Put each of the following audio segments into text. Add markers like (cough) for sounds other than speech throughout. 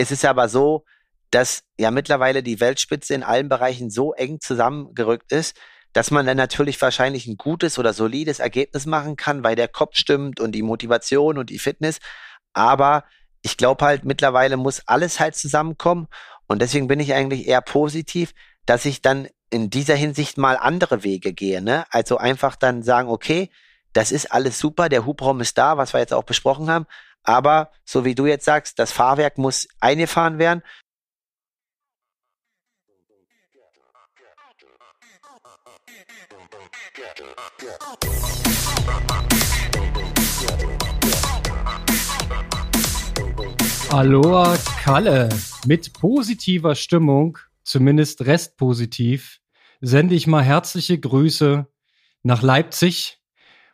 es ist aber so, dass ja mittlerweile die Weltspitze in allen Bereichen so eng zusammengerückt ist, dass man dann natürlich wahrscheinlich ein gutes oder solides Ergebnis machen kann, weil der Kopf stimmt und die Motivation und die Fitness. Aber ich glaube halt, mittlerweile muss alles halt zusammenkommen. Und deswegen bin ich eigentlich eher positiv, dass ich dann in dieser Hinsicht mal andere Wege gehe. Ne? Also einfach dann sagen, okay, das ist alles super, der Hubraum ist da, was wir jetzt auch besprochen haben. Aber so wie du jetzt sagst, das Fahrwerk muss eingefahren werden. Aloha Kalle. Mit positiver Stimmung, zumindest restpositiv, sende ich mal herzliche Grüße nach Leipzig,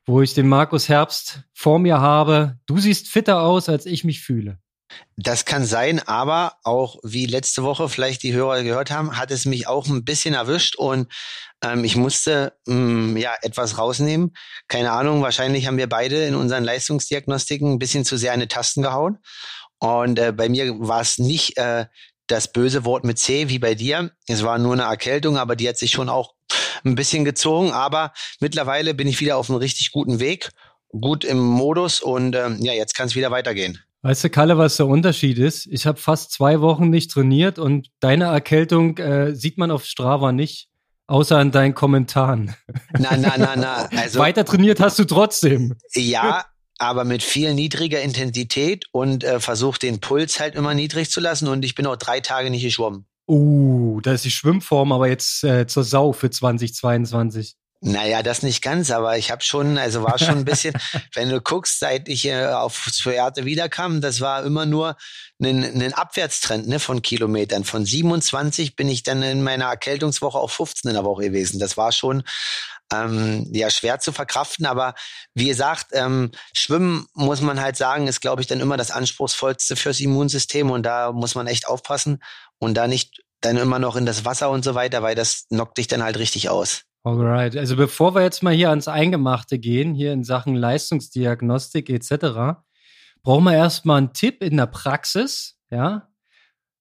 wo ich den Markus Herbst vor mir habe. Du siehst fitter aus, als ich mich fühle. Das kann sein, aber auch wie letzte Woche vielleicht die Hörer gehört haben, hat es mich auch ein bisschen erwischt und ähm, ich musste ähm, ja etwas rausnehmen. Keine Ahnung, wahrscheinlich haben wir beide in unseren Leistungsdiagnostiken ein bisschen zu sehr eine Tasten gehauen. Und äh, bei mir war es nicht äh, das böse Wort mit C wie bei dir. Es war nur eine Erkältung, aber die hat sich schon auch ein bisschen gezogen. Aber mittlerweile bin ich wieder auf einem richtig guten Weg, gut im Modus und äh, ja, jetzt kann es wieder weitergehen. Weißt du, Kalle, was der Unterschied ist? Ich habe fast zwei Wochen nicht trainiert und deine Erkältung äh, sieht man auf Strava nicht, außer in deinen Kommentaren. Na, na, na, na. (laughs) Also, Weiter trainiert hast du trotzdem. Ja, aber mit viel niedriger Intensität und äh, versucht den Puls halt immer niedrig zu lassen und ich bin auch drei Tage nicht geschwommen. Uh, da ist die Schwimmform aber jetzt äh, zur Sau für 2022. Naja, das nicht ganz, aber ich habe schon, also war schon ein (laughs) bisschen, wenn du guckst, seit ich äh, auf Fuerte wiederkam, das war immer nur ein, ein Abwärtstrend ne, von Kilometern. Von 27 bin ich dann in meiner Erkältungswoche auf 15 in der Woche gewesen. Das war schon ähm, ja schwer zu verkraften, aber wie gesagt, ähm, Schwimmen muss man halt sagen, ist glaube ich dann immer das anspruchsvollste fürs Immunsystem und da muss man echt aufpassen und da nicht dann immer noch in das Wasser und so weiter, weil das knockt dich dann halt richtig aus. Alright, also bevor wir jetzt mal hier ans Eingemachte gehen, hier in Sachen Leistungsdiagnostik etc., brauchen wir erstmal einen Tipp in der Praxis, ja.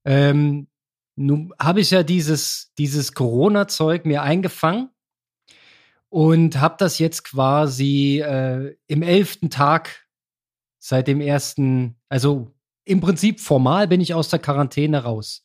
Ähm, nun habe ich ja dieses, dieses Corona-Zeug mir eingefangen und habe das jetzt quasi äh, im elften Tag seit dem ersten, also im Prinzip formal bin ich aus der Quarantäne raus.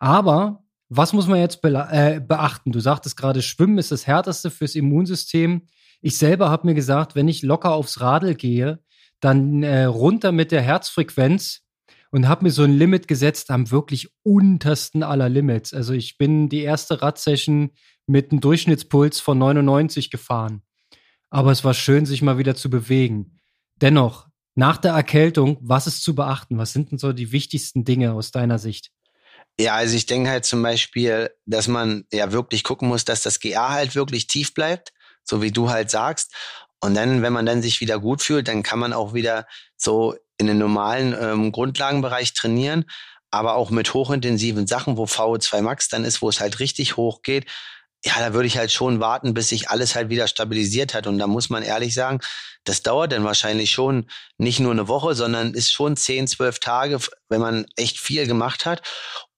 Aber was muss man jetzt be äh, beachten? Du sagtest gerade, Schwimmen ist das härteste fürs Immunsystem. Ich selber habe mir gesagt, wenn ich locker aufs Radl gehe, dann äh, runter mit der Herzfrequenz und habe mir so ein Limit gesetzt am wirklich untersten aller Limits. Also ich bin die erste Radsession mit einem Durchschnittspuls von 99 gefahren. Aber es war schön, sich mal wieder zu bewegen. Dennoch, nach der Erkältung, was ist zu beachten? Was sind denn so die wichtigsten Dinge aus deiner Sicht? Ja, also ich denke halt zum Beispiel, dass man ja wirklich gucken muss, dass das GA halt wirklich tief bleibt, so wie du halt sagst. Und dann, wenn man dann sich wieder gut fühlt, dann kann man auch wieder so in den normalen ähm, Grundlagenbereich trainieren, aber auch mit hochintensiven Sachen, wo VO2 Max dann ist, wo es halt richtig hoch geht. Ja, da würde ich halt schon warten, bis sich alles halt wieder stabilisiert hat. Und da muss man ehrlich sagen, das dauert dann wahrscheinlich schon nicht nur eine Woche, sondern ist schon zehn, zwölf Tage, wenn man echt viel gemacht hat.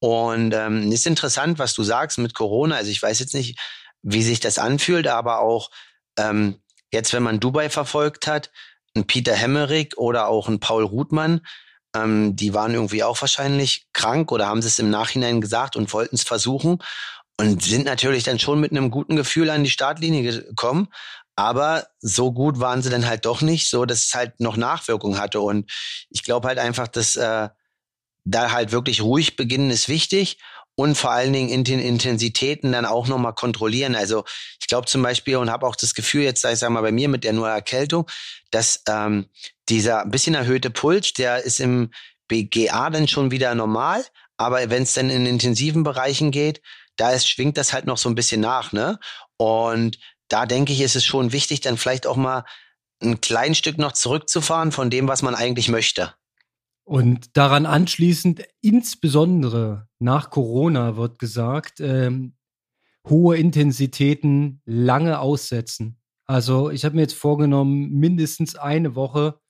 Und ähm, ist interessant, was du sagst mit Corona. Also ich weiß jetzt nicht, wie sich das anfühlt, aber auch ähm, jetzt, wenn man Dubai verfolgt hat, ein Peter Hemmerich oder auch ein Paul Ruthmann, ähm, die waren irgendwie auch wahrscheinlich krank oder haben es im Nachhinein gesagt und wollten es versuchen und sind natürlich dann schon mit einem guten Gefühl an die Startlinie gekommen. Aber so gut waren sie dann halt doch nicht, so dass es halt noch Nachwirkungen hatte. Und ich glaube halt einfach, dass äh, da halt wirklich ruhig beginnen ist wichtig und vor allen Dingen in den Intensitäten dann auch nochmal kontrollieren. Also ich glaube zum Beispiel und habe auch das Gefühl jetzt, ich sag mal bei mir mit der nur Erkältung, dass ähm, dieser ein bisschen erhöhte Puls, der ist im BGA dann schon wieder normal, aber wenn es dann in intensiven Bereichen geht, da ist, schwingt das halt noch so ein bisschen nach, ne? Und da denke ich, ist es schon wichtig, dann vielleicht auch mal ein klein Stück noch zurückzufahren von dem, was man eigentlich möchte. Und daran anschließend, insbesondere nach Corona wird gesagt, ähm, hohe Intensitäten lange aussetzen. Also ich habe mir jetzt vorgenommen, mindestens eine Woche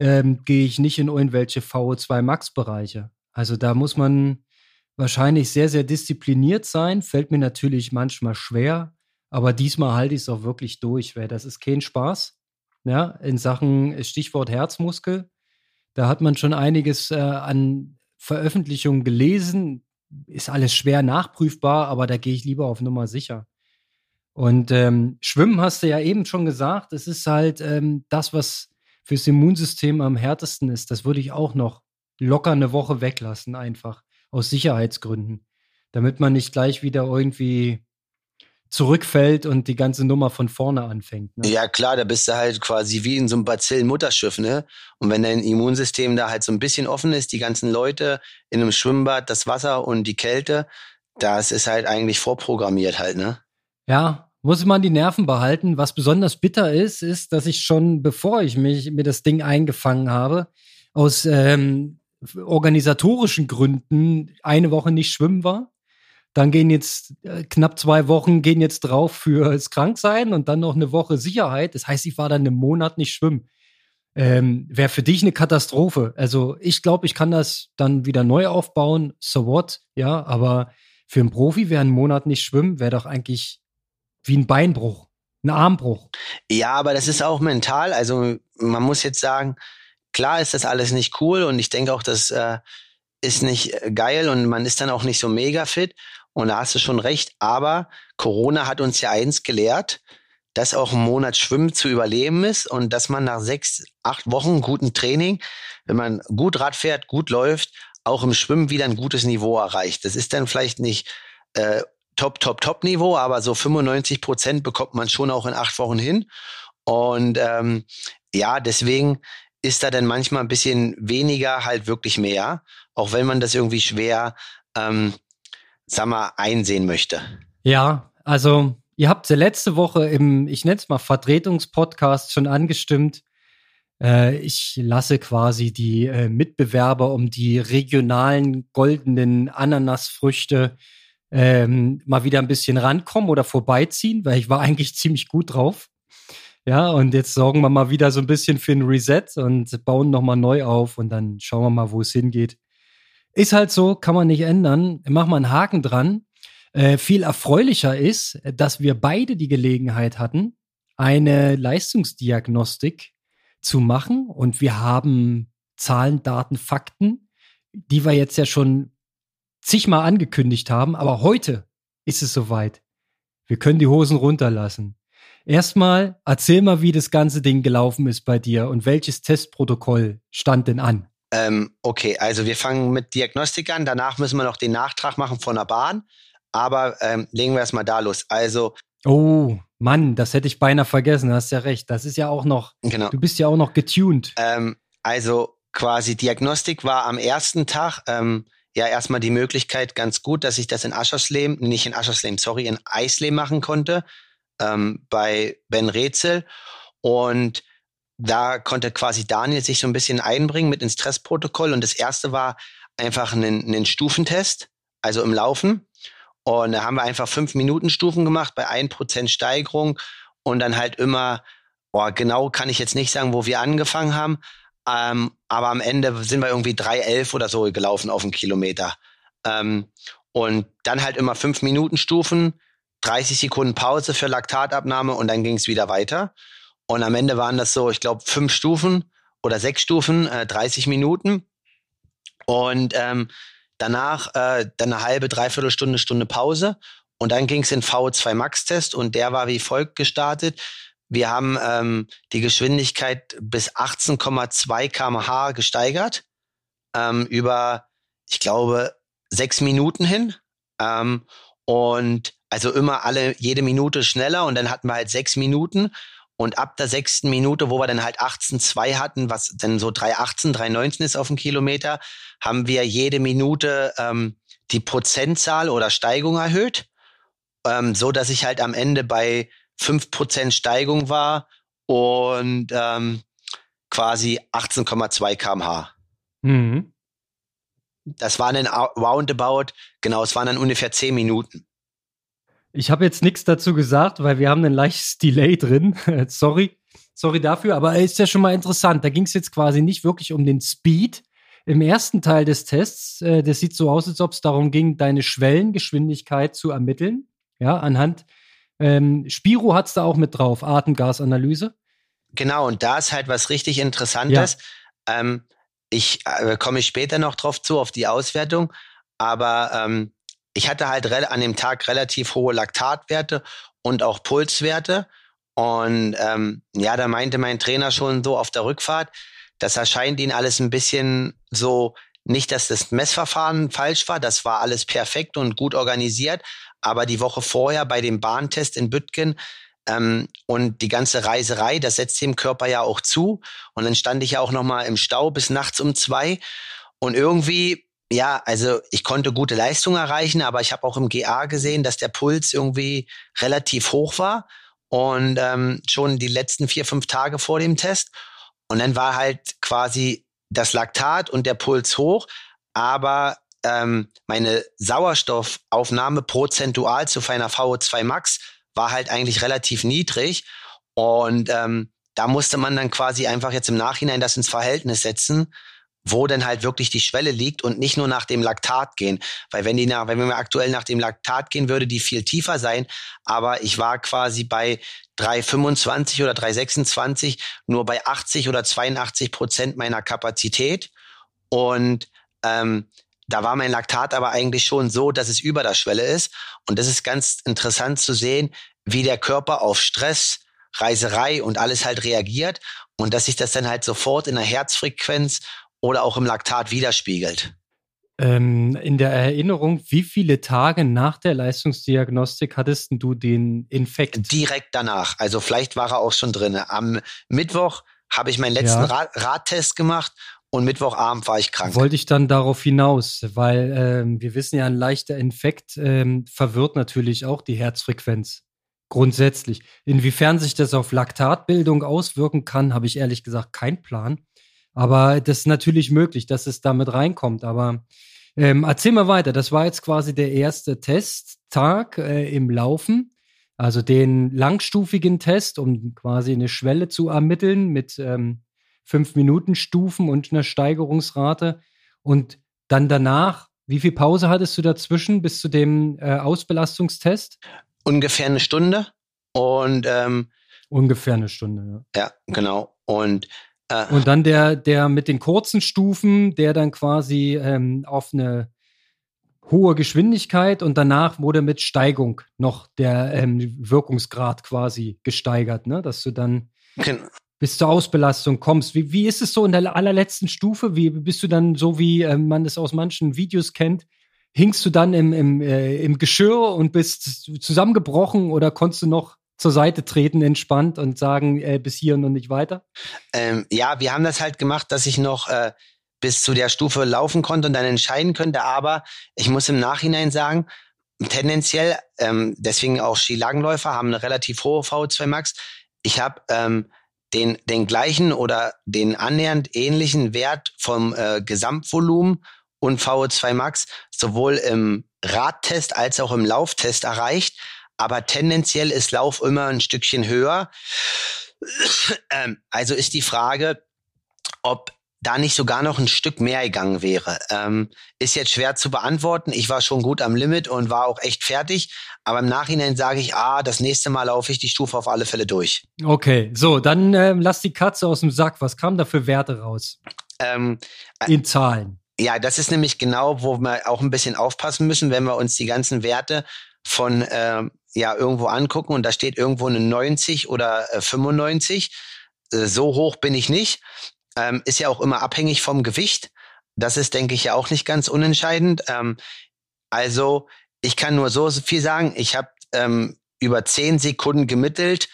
ähm, gehe ich nicht in irgendwelche VO2 Max-Bereiche. Also da muss man wahrscheinlich sehr, sehr diszipliniert sein. Fällt mir natürlich manchmal schwer, aber diesmal halte ich es auch wirklich durch, weil das ist kein Spaß. Ja, in Sachen Stichwort Herzmuskel. Da hat man schon einiges äh, an Veröffentlichungen gelesen. Ist alles schwer nachprüfbar, aber da gehe ich lieber auf Nummer sicher. Und ähm, Schwimmen hast du ja eben schon gesagt, es ist halt ähm, das, was fürs Immunsystem am härtesten ist. Das würde ich auch noch locker eine Woche weglassen, einfach aus Sicherheitsgründen, damit man nicht gleich wieder irgendwie zurückfällt und die ganze Nummer von vorne anfängt. Ne? Ja, klar, da bist du halt quasi wie in so einem Bazillen-Mutterschiff, ne? Und wenn dein Immunsystem da halt so ein bisschen offen ist, die ganzen Leute in einem Schwimmbad, das Wasser und die Kälte, das ist halt eigentlich vorprogrammiert halt, ne? Ja, muss man die Nerven behalten. Was besonders bitter ist, ist, dass ich schon, bevor ich mich mir das Ding eingefangen habe, aus ähm, organisatorischen Gründen eine Woche nicht schwimmen war. Dann gehen jetzt äh, knapp zwei Wochen gehen jetzt drauf fürs Kranksein und dann noch eine Woche Sicherheit. Das heißt, ich war dann einen Monat nicht schwimmen. Ähm, Wäre für dich eine Katastrophe. Also ich glaube, ich kann das dann wieder neu aufbauen. So what? Ja, aber für einen Profi wäre ein Monat nicht schwimmen, wäre doch eigentlich wie ein Beinbruch, ein Armbruch. Ja, aber das ist auch mental. Also man muss jetzt sagen, klar ist das alles nicht cool und ich denke auch, das äh, ist nicht äh, geil und man ist dann auch nicht so mega fit. Und da hast du schon recht. Aber Corona hat uns ja eins gelehrt, dass auch ein Monat Schwimmen zu überleben ist und dass man nach sechs, acht Wochen guten Training, wenn man gut Rad fährt, gut läuft, auch im Schwimmen wieder ein gutes Niveau erreicht. Das ist dann vielleicht nicht äh, Top, Top, Top-Niveau, aber so 95 Prozent bekommt man schon auch in acht Wochen hin. Und ähm, ja, deswegen ist da dann manchmal ein bisschen weniger halt wirklich mehr, auch wenn man das irgendwie schwer, ähm, sag mal, einsehen möchte. Ja, also ihr habt ja letzte Woche im, ich nenne es mal Vertretungspodcast schon angestimmt. Äh, ich lasse quasi die äh, Mitbewerber um die regionalen goldenen Ananasfrüchte ähm, mal wieder ein bisschen rankommen oder vorbeiziehen, weil ich war eigentlich (laughs) ziemlich gut drauf. Ja, und jetzt sorgen wir mal wieder so ein bisschen für ein Reset und bauen nochmal neu auf und dann schauen wir mal, wo es hingeht. Ist halt so, kann man nicht ändern. Mach mal einen Haken dran. Äh, viel erfreulicher ist, dass wir beide die Gelegenheit hatten, eine Leistungsdiagnostik zu machen und wir haben Zahlen, Daten, Fakten, die wir jetzt ja schon zigmal angekündigt haben, aber heute ist es soweit. Wir können die Hosen runterlassen. Erstmal erzähl mal, wie das ganze Ding gelaufen ist bei dir und welches Testprotokoll stand denn an? Ähm, okay, also wir fangen mit Diagnostik an, danach müssen wir noch den Nachtrag machen von der Bahn, aber ähm, legen wir erstmal da los. Also Oh, Mann, das hätte ich beinahe vergessen, hast ja recht. Das ist ja auch noch, genau. du bist ja auch noch getuned. Ähm, also quasi Diagnostik war am ersten Tag, ähm, ja erstmal die Möglichkeit ganz gut, dass ich das in Aschersleben, nicht in Aschersleben, sorry, in Eisleben machen konnte, ähm, bei Ben Rätsel. Und da konnte quasi Daniel sich so ein bisschen einbringen mit ins Stressprotokoll. Und das erste war einfach ein, ein Stufentest, also im Laufen. Und da haben wir einfach fünf Minuten Stufen gemacht bei ein Prozent Steigerung und dann halt immer, boah, genau kann ich jetzt nicht sagen, wo wir angefangen haben, ähm, aber am Ende sind wir irgendwie 3,11 oder so gelaufen auf einen Kilometer. Ähm, und dann halt immer fünf Minuten Stufen, 30 Sekunden Pause für Laktatabnahme und dann ging es wieder weiter. Und am Ende waren das so, ich glaube, fünf Stufen oder sechs Stufen, äh, 30 Minuten. Und ähm, danach äh, dann eine halbe, dreiviertel Stunde, Stunde Pause. Und dann ging es in VO2 Max-Test und der war wie folgt gestartet. Wir haben ähm, die Geschwindigkeit bis 18,2 kmh gesteigert ähm, über, ich glaube, sechs Minuten hin. Ähm, und also immer alle jede Minute schneller und dann hatten wir halt sechs Minuten und ab der sechsten Minute, wo wir dann halt 18,2 hatten, was dann so 3,18, 3,19 ist auf dem Kilometer, haben wir jede Minute ähm, die Prozentzahl oder Steigung erhöht, ähm, so dass ich halt am Ende bei 5% Steigung war und ähm, quasi 18,2 kmh. Mhm. Das waren dann roundabout, genau, es waren dann ungefähr 10 Minuten. Ich habe jetzt nichts dazu gesagt, weil wir haben ein leichtes Delay drin. (laughs) sorry, sorry dafür, aber ist ja schon mal interessant. Da ging es jetzt quasi nicht wirklich um den Speed, im ersten Teil des Tests, äh, das sieht so aus, als ob es darum ging, deine Schwellengeschwindigkeit zu ermitteln. Ja, anhand ähm, Spiro hat es da auch mit drauf, Atemgasanalyse. Genau, und da ist halt was richtig Interessantes. Ja. Ähm, ich äh, komme später noch drauf zu, auf die Auswertung, aber ähm, ich hatte halt an dem Tag relativ hohe Laktatwerte und auch Pulswerte. Und ähm, ja, da meinte mein Trainer schon so auf der Rückfahrt, das erscheint ihnen alles ein bisschen so, nicht, dass das Messverfahren falsch war, das war alles perfekt und gut organisiert, aber die Woche vorher bei dem Bahntest in Büttgen ähm, und die ganze Reiserei, das setzt dem Körper ja auch zu. Und dann stand ich ja auch noch mal im Stau bis nachts um zwei. Und irgendwie, ja, also ich konnte gute Leistung erreichen, aber ich habe auch im GA gesehen, dass der Puls irgendwie relativ hoch war. Und ähm, schon die letzten vier, fünf Tage vor dem Test. Und dann war halt quasi das Laktat und der Puls hoch, aber ähm, meine Sauerstoffaufnahme prozentual zu einer VO2 Max war halt eigentlich relativ niedrig. Und ähm, da musste man dann quasi einfach jetzt im Nachhinein das ins Verhältnis setzen, wo denn halt wirklich die Schwelle liegt und nicht nur nach dem Laktat gehen. Weil wenn die nach, wenn wir aktuell nach dem Laktat gehen, würde die viel tiefer sein. Aber ich war quasi bei 3,25 oder 3,26 nur bei 80 oder 82 Prozent meiner Kapazität. Und ähm, da war mein Laktat aber eigentlich schon so, dass es über der Schwelle ist. Und das ist ganz interessant zu sehen, wie der Körper auf Stress, Reiserei und alles halt reagiert und dass sich das dann halt sofort in der Herzfrequenz oder auch im Laktat widerspiegelt. Ähm, in der Erinnerung, wie viele Tage nach der Leistungsdiagnostik hattest du den Infekt? Direkt danach. Also vielleicht war er auch schon drin. Am Mittwoch habe ich meinen letzten ja. Radtest gemacht und Mittwochabend war ich krank. Wollte ich dann darauf hinaus, weil ähm, wir wissen ja, ein leichter Infekt ähm, verwirrt natürlich auch die Herzfrequenz. Grundsätzlich. Inwiefern sich das auf Laktatbildung auswirken kann, habe ich ehrlich gesagt keinen Plan. Aber das ist natürlich möglich, dass es damit reinkommt. Aber ähm, erzähl mal weiter. Das war jetzt quasi der erste Testtag äh, im Laufen. Also den langstufigen Test, um quasi eine Schwelle zu ermitteln mit ähm, fünf Minuten Stufen und eine Steigerungsrate. Und dann danach, wie viel Pause hattest du dazwischen bis zu dem äh, Ausbelastungstest? Ungefähr eine Stunde. Und ähm, ungefähr eine Stunde, ja. Ja, genau. Und und dann der, der mit den kurzen Stufen, der dann quasi ähm, auf eine hohe Geschwindigkeit und danach wurde mit Steigung noch der ähm, Wirkungsgrad quasi gesteigert, ne? Dass du dann genau bis zur Ausbelastung kommst. Wie, wie ist es so in der allerletzten Stufe? Wie bist du dann so, wie äh, man es aus manchen Videos kennt? Hingst du dann im, im, äh, im Geschirr und bist zusammengebrochen oder konntest du noch zur Seite treten, entspannt und sagen, äh, bis hier und nicht weiter? Ähm, ja, wir haben das halt gemacht, dass ich noch äh, bis zu der Stufe laufen konnte und dann entscheiden könnte. Aber ich muss im Nachhinein sagen, tendenziell, ähm, deswegen auch Skilangläufer haben eine relativ hohe VO2 Max. Ich habe ähm, den, den gleichen oder den annähernd ähnlichen Wert vom äh, Gesamtvolumen und VO2 Max sowohl im Radtest als auch im Lauftest erreicht. Aber tendenziell ist Lauf immer ein Stückchen höher. Ähm, also ist die Frage, ob da nicht sogar noch ein Stück mehr gegangen wäre. Ähm, ist jetzt schwer zu beantworten. Ich war schon gut am Limit und war auch echt fertig. Aber im Nachhinein sage ich, ah, das nächste Mal laufe ich die Stufe auf alle Fälle durch. Okay, so, dann äh, lass die Katze aus dem Sack. Was kam da für Werte raus? Ähm, In Zahlen. Ja, das ist nämlich genau, wo wir auch ein bisschen aufpassen müssen, wenn wir uns die ganzen Werte von äh, ja irgendwo angucken und da steht irgendwo eine 90 oder äh, 95. Äh, so hoch bin ich nicht. Ähm, ist ja auch immer abhängig vom Gewicht. Das ist, denke ich, ja auch nicht ganz unentscheidend. Ähm, also ich kann nur so viel sagen. Ich habe ähm, über zehn Sekunden gemittelt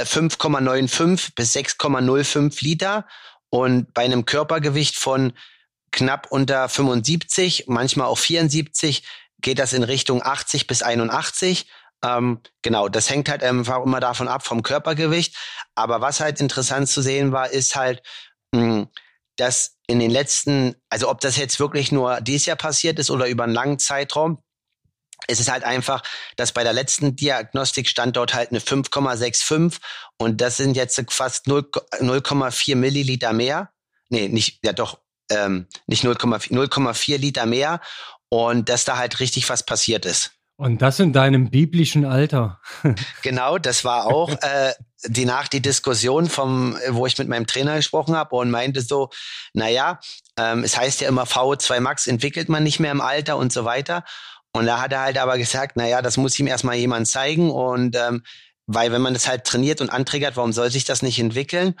5,95 äh, bis 6,05 Liter und bei einem Körpergewicht von knapp unter 75, manchmal auch 74, geht das in Richtung 80 bis 81. Ähm, genau, das hängt halt einfach immer davon ab vom Körpergewicht. Aber was halt interessant zu sehen war, ist halt, hm, dass in den letzten, also ob das jetzt wirklich nur dieses Jahr passiert ist oder über einen langen Zeitraum, es ist halt einfach, dass bei der letzten Diagnostik stand dort halt eine 5,65 und das sind jetzt fast 0,4 Milliliter mehr. Nee, nicht, ja doch, ähm, nicht 0,4 Liter mehr und dass da halt richtig was passiert ist. Und das in deinem biblischen Alter. (laughs) genau, das war auch äh, die nach die Diskussion vom, wo ich mit meinem Trainer gesprochen habe und meinte so, naja, ähm, es heißt ja immer VO2 Max entwickelt man nicht mehr im Alter und so weiter. Und da hat er halt aber gesagt, naja, das muss ihm erstmal jemand zeigen und ähm, weil wenn man das halt trainiert und anträgert, warum soll sich das nicht entwickeln?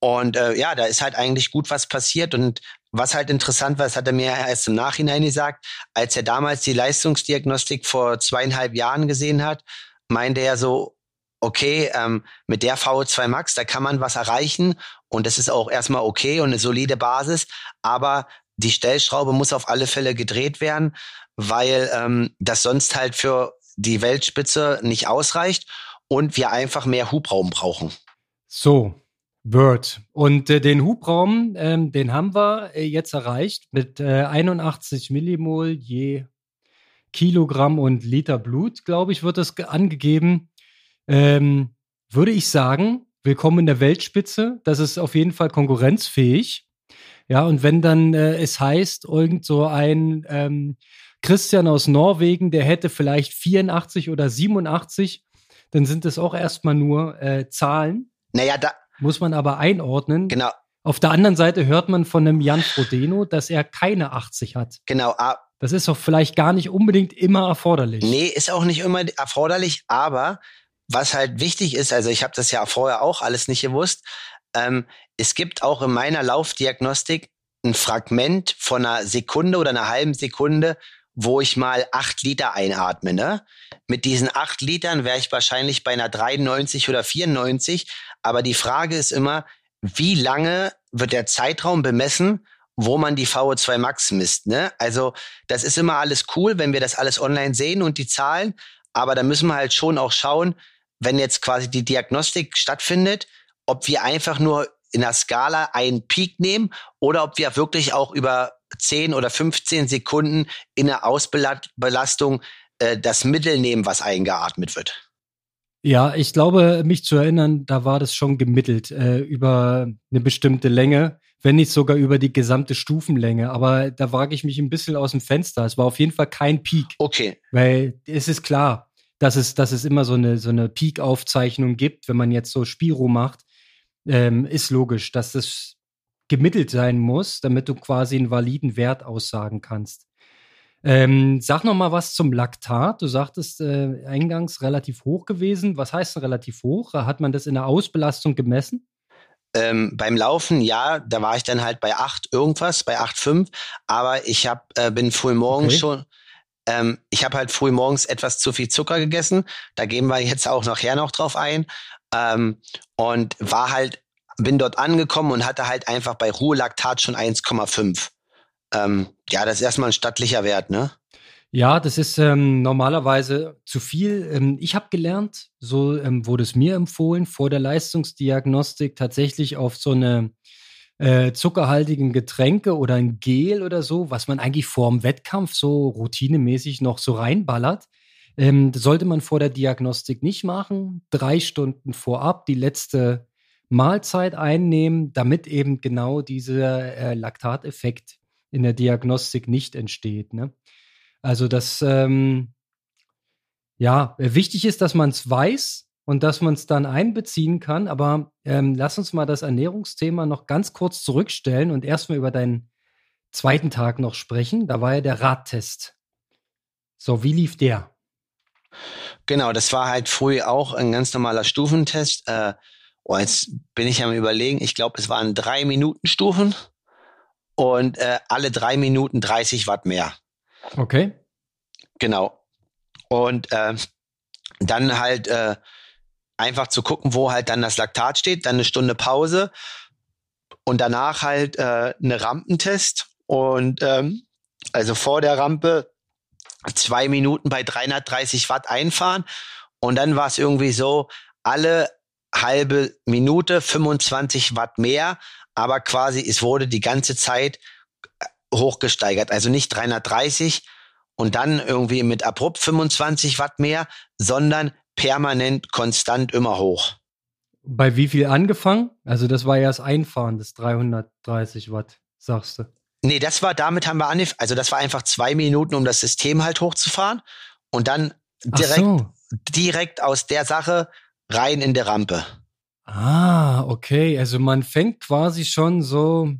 Und äh, ja, da ist halt eigentlich gut was passiert. Und was halt interessant war, das hat er mir erst im Nachhinein gesagt, als er damals die Leistungsdiagnostik vor zweieinhalb Jahren gesehen hat, meinte er so, okay, ähm, mit der VO2 Max, da kann man was erreichen und das ist auch erstmal okay und eine solide Basis, aber die Stellschraube muss auf alle Fälle gedreht werden, weil ähm, das sonst halt für die Weltspitze nicht ausreicht und wir einfach mehr Hubraum brauchen. So, Word. Und äh, den Hubraum, ähm, den haben wir äh, jetzt erreicht mit äh, 81 Millimol je Kilogramm und Liter Blut, glaube ich, wird das angegeben. Ähm, würde ich sagen, willkommen in der Weltspitze. Das ist auf jeden Fall konkurrenzfähig. Ja, und wenn dann äh, es heißt, irgend so ein ähm, Christian aus Norwegen, der hätte vielleicht 84 oder 87, dann sind es auch erstmal nur äh, Zahlen. Naja, da, muss man aber einordnen. Genau. Auf der anderen Seite hört man von einem Jan Frodeno, dass er keine 80 hat. Genau. Das ist doch vielleicht gar nicht unbedingt immer erforderlich. Nee, ist auch nicht immer erforderlich, aber was halt wichtig ist, also ich habe das ja vorher auch alles nicht gewusst, ähm, es gibt auch in meiner Laufdiagnostik ein Fragment von einer Sekunde oder einer halben Sekunde, wo ich mal acht Liter einatme. Ne? Mit diesen acht Litern wäre ich wahrscheinlich bei einer 93 oder 94, aber die Frage ist immer, wie lange wird der Zeitraum bemessen, wo man die VO2 Max misst. Ne? Also das ist immer alles cool, wenn wir das alles online sehen und die Zahlen, aber da müssen wir halt schon auch schauen, wenn jetzt quasi die Diagnostik stattfindet, ob wir einfach nur in der Skala einen Peak nehmen oder ob wir wirklich auch über 10 oder 15 Sekunden in der Ausbelastung äh, das Mittel nehmen, was eingeatmet wird. Ja, ich glaube, mich zu erinnern, da war das schon gemittelt äh, über eine bestimmte Länge, wenn nicht sogar über die gesamte Stufenlänge. Aber da wage ich mich ein bisschen aus dem Fenster. Es war auf jeden Fall kein Peak. Okay. Weil es ist klar, dass es, dass es immer so eine, so eine Peak-Aufzeichnung gibt, wenn man jetzt so Spiro macht. Ähm, ist logisch, dass das gemittelt sein muss, damit du quasi einen validen Wert aussagen kannst. Ähm, sag noch mal was zum Laktat. Du sagtest äh, eingangs relativ hoch gewesen. Was heißt denn relativ hoch? Hat man das in der Ausbelastung gemessen? Ähm, beim Laufen, ja, da war ich dann halt bei 8 irgendwas, bei 8,5. Aber ich hab, äh, bin früh morgens okay. schon, ähm, ich habe halt früh morgens etwas zu viel Zucker gegessen. Da gehen wir jetzt auch nachher noch drauf ein. Ähm, und war halt, bin dort angekommen und hatte halt einfach bei Ruhelaktat schon 1,5. Ähm, ja, das ist erstmal ein stattlicher Wert, ne? Ja, das ist ähm, normalerweise zu viel. Ähm, ich habe gelernt, so ähm, wurde es mir empfohlen, vor der Leistungsdiagnostik tatsächlich auf so eine äh, zuckerhaltigen Getränke oder ein Gel oder so, was man eigentlich vor dem Wettkampf so routinemäßig noch so reinballert. Ähm, sollte man vor der Diagnostik nicht machen. Drei Stunden vorab die letzte Mahlzeit einnehmen, damit eben genau dieser äh, Laktateffekt in der Diagnostik nicht entsteht. Ne? Also das, ähm, ja, wichtig ist, dass man es weiß und dass man es dann einbeziehen kann. Aber ähm, lass uns mal das Ernährungsthema noch ganz kurz zurückstellen und erstmal über deinen zweiten Tag noch sprechen. Da war ja der Radtest. So, wie lief der? Genau, das war halt früh auch ein ganz normaler Stufentest. Äh, oh, jetzt bin ich am überlegen, ich glaube, es waren drei Minuten Stufen und äh, alle drei Minuten 30 Watt mehr. Okay. Genau. Und äh, dann halt äh, einfach zu gucken, wo halt dann das Laktat steht, dann eine Stunde Pause und danach halt äh, eine Rampentest und ähm, also vor der Rampe zwei Minuten bei 330 Watt einfahren und dann war es irgendwie so, alle halbe Minute 25 Watt mehr aber quasi es wurde die ganze Zeit äh, hochgesteigert. Also nicht 330 und dann irgendwie mit abrupt 25 Watt mehr, sondern permanent konstant immer hoch. Bei wie viel angefangen? Also das war ja das Einfahren des 330 Watt. sagst du. Nee, das war, damit haben wir angefangen, also das war einfach zwei Minuten, um das System halt hochzufahren und dann direkt, so. direkt aus der Sache rein in der Rampe. Ah, okay. Also man fängt quasi schon so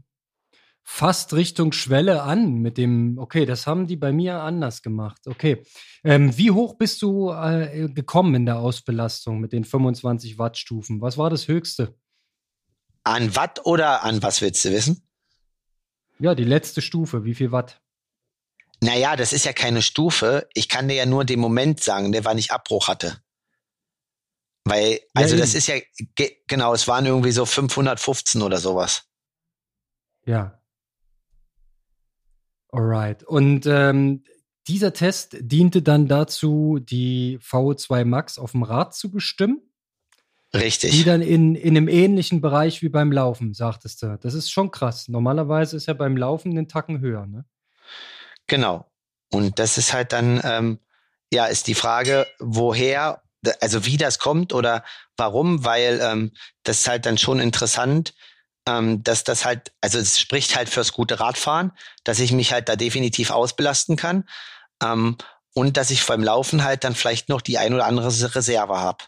fast Richtung Schwelle an mit dem, okay, das haben die bei mir anders gemacht. Okay. Ähm, wie hoch bist du äh, gekommen in der Ausbelastung mit den 25 Wattstufen? Was war das höchste? An Watt oder an was willst du wissen? Ja, die letzte Stufe, wie viel Watt? Naja, das ist ja keine Stufe. Ich kann dir ja nur den Moment sagen, der wann ich Abbruch hatte. Weil, also ja, das ist ja, genau, es waren irgendwie so 515 oder sowas. Ja. Alright. Und ähm, dieser Test diente dann dazu, die VO2 Max auf dem Rad zu bestimmen. Richtig. Die dann in, in einem ähnlichen Bereich wie beim Laufen, sagtest du. Das ist schon krass. Normalerweise ist ja beim Laufen den Tacken höher, ne? Genau. Und das ist halt dann, ähm, ja, ist die Frage, woher, also wie das kommt oder warum, weil ähm, das ist halt dann schon interessant, ähm, dass das halt, also es spricht halt fürs gute Radfahren, dass ich mich halt da definitiv ausbelasten kann ähm, und dass ich beim Laufen halt dann vielleicht noch die ein oder andere Reserve habe.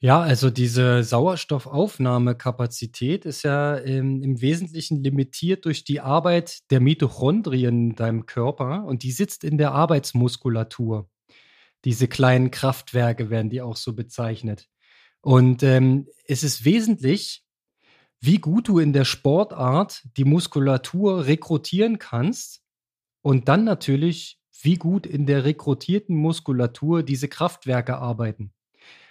Ja, also diese Sauerstoffaufnahmekapazität ist ja im, im Wesentlichen limitiert durch die Arbeit der Mitochondrien in deinem Körper und die sitzt in der Arbeitsmuskulatur. Diese kleinen Kraftwerke werden die auch so bezeichnet. Und ähm, es ist wesentlich, wie gut du in der Sportart die Muskulatur rekrutieren kannst und dann natürlich, wie gut in der rekrutierten Muskulatur diese Kraftwerke arbeiten.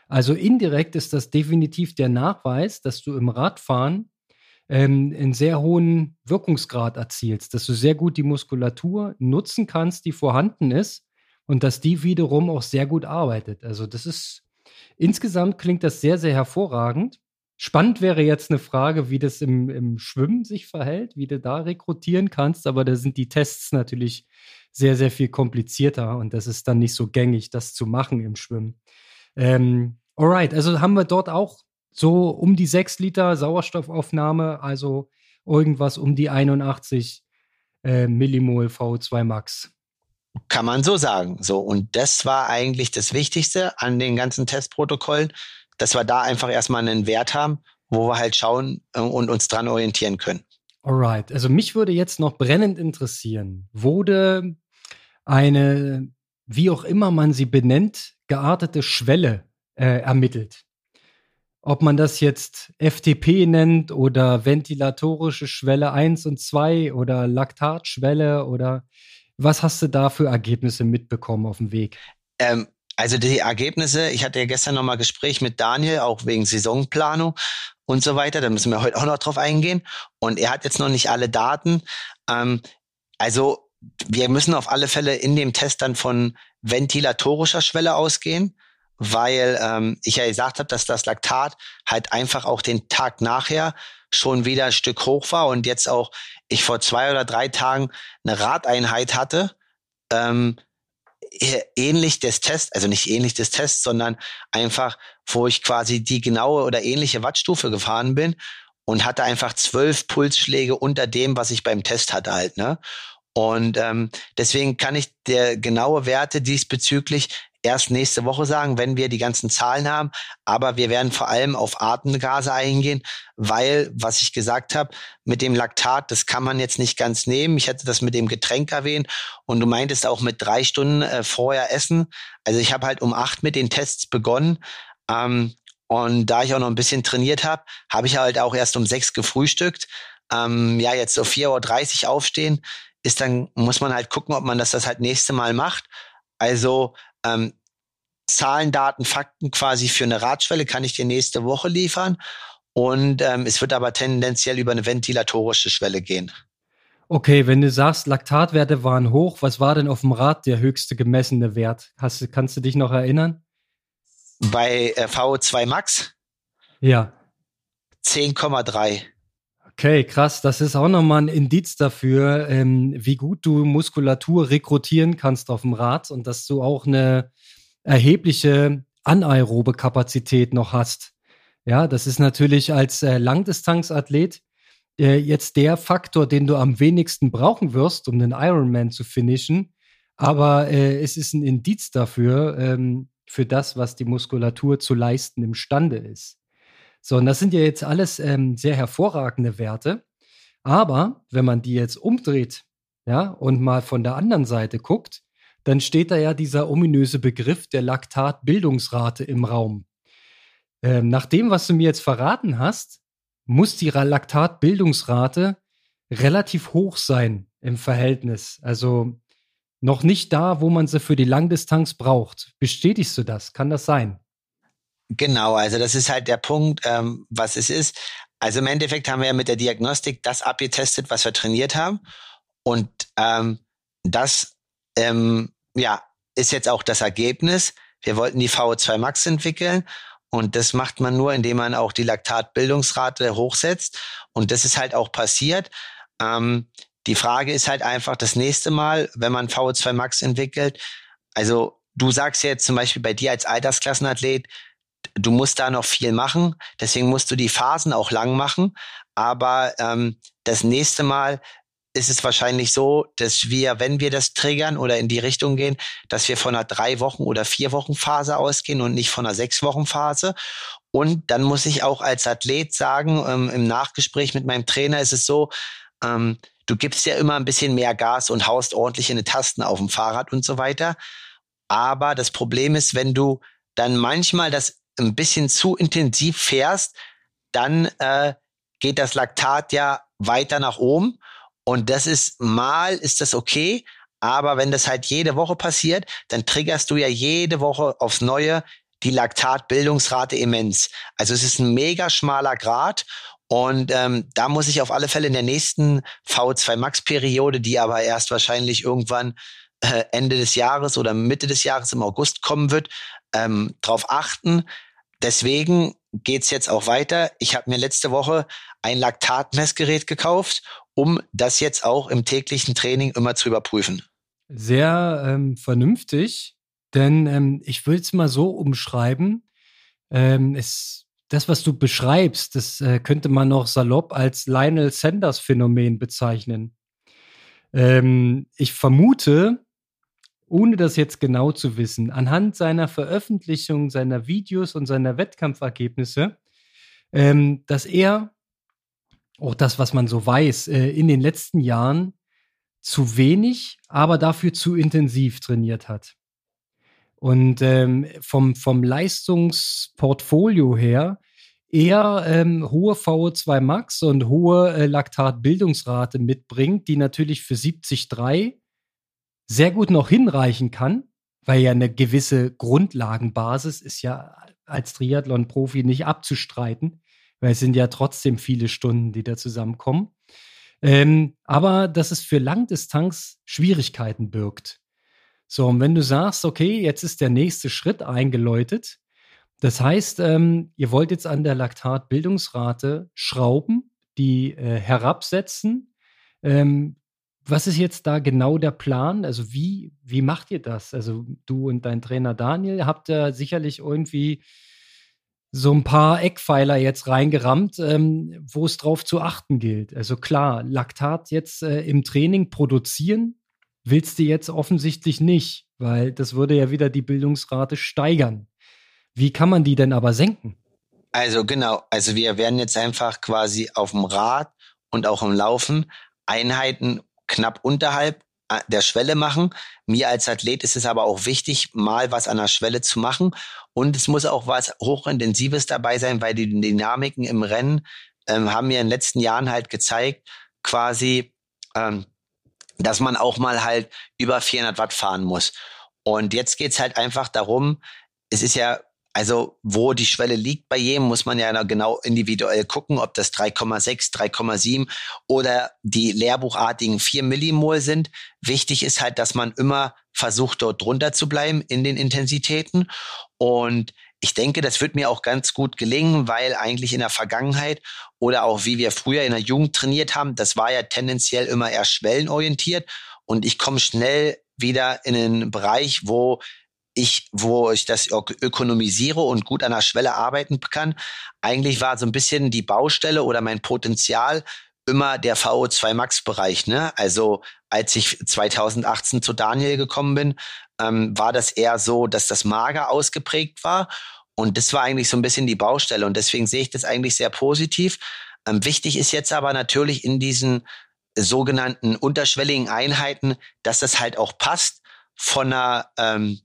Also indirekt ist das definitiv der Nachweis, dass du im Radfahren ähm, einen sehr hohen Wirkungsgrad erzielst, dass du sehr gut die Muskulatur nutzen kannst, die vorhanden ist und dass die wiederum auch sehr gut arbeitet. Also das ist insgesamt klingt das sehr, sehr hervorragend. Spannend wäre jetzt eine Frage, wie das im, im Schwimmen sich verhält, wie du da rekrutieren kannst, aber da sind die Tests natürlich sehr, sehr viel komplizierter und das ist dann nicht so gängig, das zu machen im Schwimmen. Ähm, alright, also haben wir dort auch so um die 6 Liter Sauerstoffaufnahme, also irgendwas um die 81 äh, Millimol VO2 Max. Kann man so sagen. So, und das war eigentlich das Wichtigste an den ganzen Testprotokollen, dass wir da einfach erstmal einen Wert haben, wo wir halt schauen äh, und uns dran orientieren können. Alright, also mich würde jetzt noch brennend interessieren, wurde eine, wie auch immer man sie benennt, geartete Schwelle äh, ermittelt. Ob man das jetzt FTP nennt oder ventilatorische Schwelle 1 und 2 oder Laktatschwelle oder was hast du da für Ergebnisse mitbekommen auf dem Weg? Ähm, also die Ergebnisse, ich hatte ja gestern nochmal Gespräch mit Daniel, auch wegen Saisonplanung und so weiter. Da müssen wir heute auch noch drauf eingehen. Und er hat jetzt noch nicht alle Daten. Ähm, also wir müssen auf alle Fälle in dem Test dann von ventilatorischer Schwelle ausgehen weil ähm, ich ja gesagt habe, dass das Laktat halt einfach auch den Tag nachher schon wieder ein Stück hoch war und jetzt auch ich vor zwei oder drei Tagen eine Radeinheit hatte, ähm, ähnlich des Tests, also nicht ähnlich des Tests, sondern einfach, wo ich quasi die genaue oder ähnliche Wattstufe gefahren bin und hatte einfach zwölf Pulsschläge unter dem, was ich beim Test hatte halt, ne? Und ähm, deswegen kann ich der genaue Werte diesbezüglich erst nächste Woche sagen, wenn wir die ganzen Zahlen haben. Aber wir werden vor allem auf Atemgase eingehen, weil, was ich gesagt habe, mit dem Laktat, das kann man jetzt nicht ganz nehmen. Ich hatte das mit dem Getränk erwähnt und du meintest auch mit drei Stunden äh, vorher essen. Also ich habe halt um acht mit den Tests begonnen. Ähm, und da ich auch noch ein bisschen trainiert habe, habe ich halt auch erst um sechs gefrühstückt. Ähm, ja, jetzt so 4.30 Uhr aufstehen, ist dann, muss man halt gucken, ob man das das halt nächste Mal macht. Also ähm, Zahlen, Daten, Fakten quasi für eine Radschwelle kann ich dir nächste Woche liefern. Und ähm, es wird aber tendenziell über eine ventilatorische Schwelle gehen. Okay, wenn du sagst, Laktatwerte waren hoch, was war denn auf dem Rad der höchste gemessene Wert? Hast, kannst du dich noch erinnern? Bei äh, VO2 Max? Ja. 10,3. Okay, krass. Das ist auch nochmal ein Indiz dafür, ähm, wie gut du Muskulatur rekrutieren kannst auf dem Rad und dass du auch eine erhebliche anaerobe Kapazität noch hast. Ja, das ist natürlich als äh, Langdistanzathlet äh, jetzt der Faktor, den du am wenigsten brauchen wirst, um den Ironman zu finishen. Aber äh, es ist ein Indiz dafür, ähm, für das, was die Muskulatur zu leisten imstande ist. So, und das sind ja jetzt alles ähm, sehr hervorragende Werte. Aber wenn man die jetzt umdreht, ja, und mal von der anderen Seite guckt, dann steht da ja dieser ominöse Begriff der Laktatbildungsrate im Raum. Ähm, nach dem, was du mir jetzt verraten hast, muss die Laktatbildungsrate relativ hoch sein im Verhältnis. Also noch nicht da, wo man sie für die Langdistanz braucht. Bestätigst du das? Kann das sein? Genau, also das ist halt der Punkt, ähm, was es ist. Also im Endeffekt haben wir ja mit der Diagnostik das abgetestet, was wir trainiert haben. Und ähm, das ähm, ja, ist jetzt auch das Ergebnis. Wir wollten die VO2 Max entwickeln und das macht man nur, indem man auch die Laktatbildungsrate hochsetzt. Und das ist halt auch passiert. Ähm, die Frage ist halt einfach das nächste Mal, wenn man VO2 Max entwickelt. Also du sagst jetzt zum Beispiel bei dir als Altersklassenathlet, du musst da noch viel machen. Deswegen musst du die Phasen auch lang machen. Aber ähm, das nächste Mal ist es wahrscheinlich so, dass wir, wenn wir das triggern oder in die Richtung gehen, dass wir von einer drei Wochen oder vier Wochen Phase ausgehen und nicht von einer sechs Wochen Phase. Und dann muss ich auch als Athlet sagen, ähm, im Nachgespräch mit meinem Trainer ist es so, ähm, du gibst ja immer ein bisschen mehr Gas und haust ordentlich in die Tasten auf dem Fahrrad und so weiter. Aber das Problem ist, wenn du dann manchmal das ein bisschen zu intensiv fährst, dann äh, geht das Laktat ja weiter nach oben und das ist mal ist das okay, aber wenn das halt jede Woche passiert, dann triggerst du ja jede Woche aufs Neue die Laktatbildungsrate immens. Also es ist ein mega schmaler Grad und ähm, da muss ich auf alle Fälle in der nächsten V2 Max Periode, die aber erst wahrscheinlich irgendwann äh, Ende des Jahres oder Mitte des Jahres im August kommen wird, ähm, darauf achten. Deswegen geht's jetzt auch weiter. Ich habe mir letzte Woche ein Laktatmessgerät gekauft um das jetzt auch im täglichen Training immer zu überprüfen. Sehr ähm, vernünftig, denn ähm, ich will es mal so umschreiben. Ähm, es, das, was du beschreibst, das äh, könnte man noch salopp als Lionel Sanders Phänomen bezeichnen. Ähm, ich vermute, ohne das jetzt genau zu wissen, anhand seiner Veröffentlichung, seiner Videos und seiner Wettkampfergebnisse, ähm, dass er auch das, was man so weiß, äh, in den letzten Jahren zu wenig, aber dafür zu intensiv trainiert hat. Und ähm, vom, vom Leistungsportfolio her eher ähm, hohe VO2 Max und hohe äh, Laktatbildungsrate mitbringt, die natürlich für 70,3 sehr gut noch hinreichen kann, weil ja eine gewisse Grundlagenbasis ist ja als Triathlon-Profi nicht abzustreiten weil es sind ja trotzdem viele Stunden, die da zusammenkommen. Ähm, aber dass es für Langdistanz Schwierigkeiten birgt. So, und wenn du sagst, okay, jetzt ist der nächste Schritt eingeläutet, das heißt, ähm, ihr wollt jetzt an der Laktatbildungsrate schrauben, die äh, herabsetzen. Ähm, was ist jetzt da genau der Plan? Also wie, wie macht ihr das? Also du und dein Trainer Daniel habt ja sicherlich irgendwie so ein paar Eckpfeiler jetzt reingerammt, ähm, wo es drauf zu achten gilt. Also klar, Laktat jetzt äh, im Training produzieren willst du jetzt offensichtlich nicht, weil das würde ja wieder die Bildungsrate steigern. Wie kann man die denn aber senken? Also genau, also wir werden jetzt einfach quasi auf dem Rad und auch im Laufen Einheiten knapp unterhalb äh, der Schwelle machen. Mir als Athlet ist es aber auch wichtig, mal was an der Schwelle zu machen. Und es muss auch was Hochintensives dabei sein, weil die Dynamiken im Rennen ähm, haben mir in den letzten Jahren halt gezeigt, quasi, ähm, dass man auch mal halt über 400 Watt fahren muss. Und jetzt geht's halt einfach darum, es ist ja also wo die Schwelle liegt bei jedem, muss man ja genau individuell gucken, ob das 3,6, 3,7 oder die lehrbuchartigen 4 Millimol sind. Wichtig ist halt, dass man immer versucht, dort drunter zu bleiben in den Intensitäten. Und ich denke, das wird mir auch ganz gut gelingen, weil eigentlich in der Vergangenheit oder auch wie wir früher in der Jugend trainiert haben, das war ja tendenziell immer eher schwellenorientiert. Und ich komme schnell wieder in einen Bereich, wo ich, wo ich das ökonomisiere und gut an der Schwelle arbeiten kann. Eigentlich war so ein bisschen die Baustelle oder mein Potenzial immer der VO2 Max Bereich. Ne? Also als ich 2018 zu Daniel gekommen bin, ähm, war das eher so, dass das Mager ausgeprägt war. Und das war eigentlich so ein bisschen die Baustelle. Und deswegen sehe ich das eigentlich sehr positiv. Ähm, wichtig ist jetzt aber natürlich in diesen sogenannten unterschwelligen Einheiten, dass das halt auch passt von einer, ähm,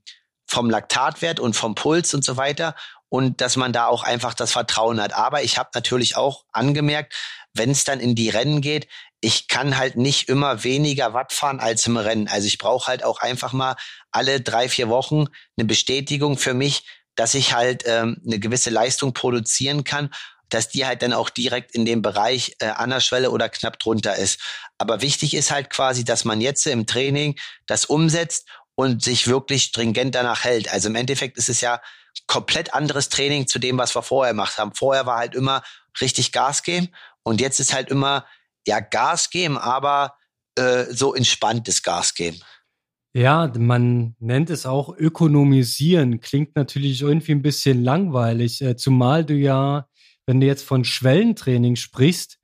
vom Laktatwert und vom Puls und so weiter und dass man da auch einfach das Vertrauen hat. Aber ich habe natürlich auch angemerkt, wenn es dann in die Rennen geht, ich kann halt nicht immer weniger Watt fahren als im Rennen. Also ich brauche halt auch einfach mal alle drei, vier Wochen eine Bestätigung für mich, dass ich halt ähm, eine gewisse Leistung produzieren kann, dass die halt dann auch direkt in dem Bereich äh, an der Schwelle oder knapp drunter ist. Aber wichtig ist halt quasi, dass man jetzt im Training das umsetzt und sich wirklich stringent danach hält. Also im Endeffekt ist es ja komplett anderes Training zu dem, was wir vorher gemacht haben. Vorher war halt immer richtig Gas geben und jetzt ist halt immer ja Gas geben, aber äh, so entspanntes Gas geben. Ja, man nennt es auch ökonomisieren. Klingt natürlich irgendwie ein bisschen langweilig, äh, zumal du ja, wenn du jetzt von Schwellentraining sprichst,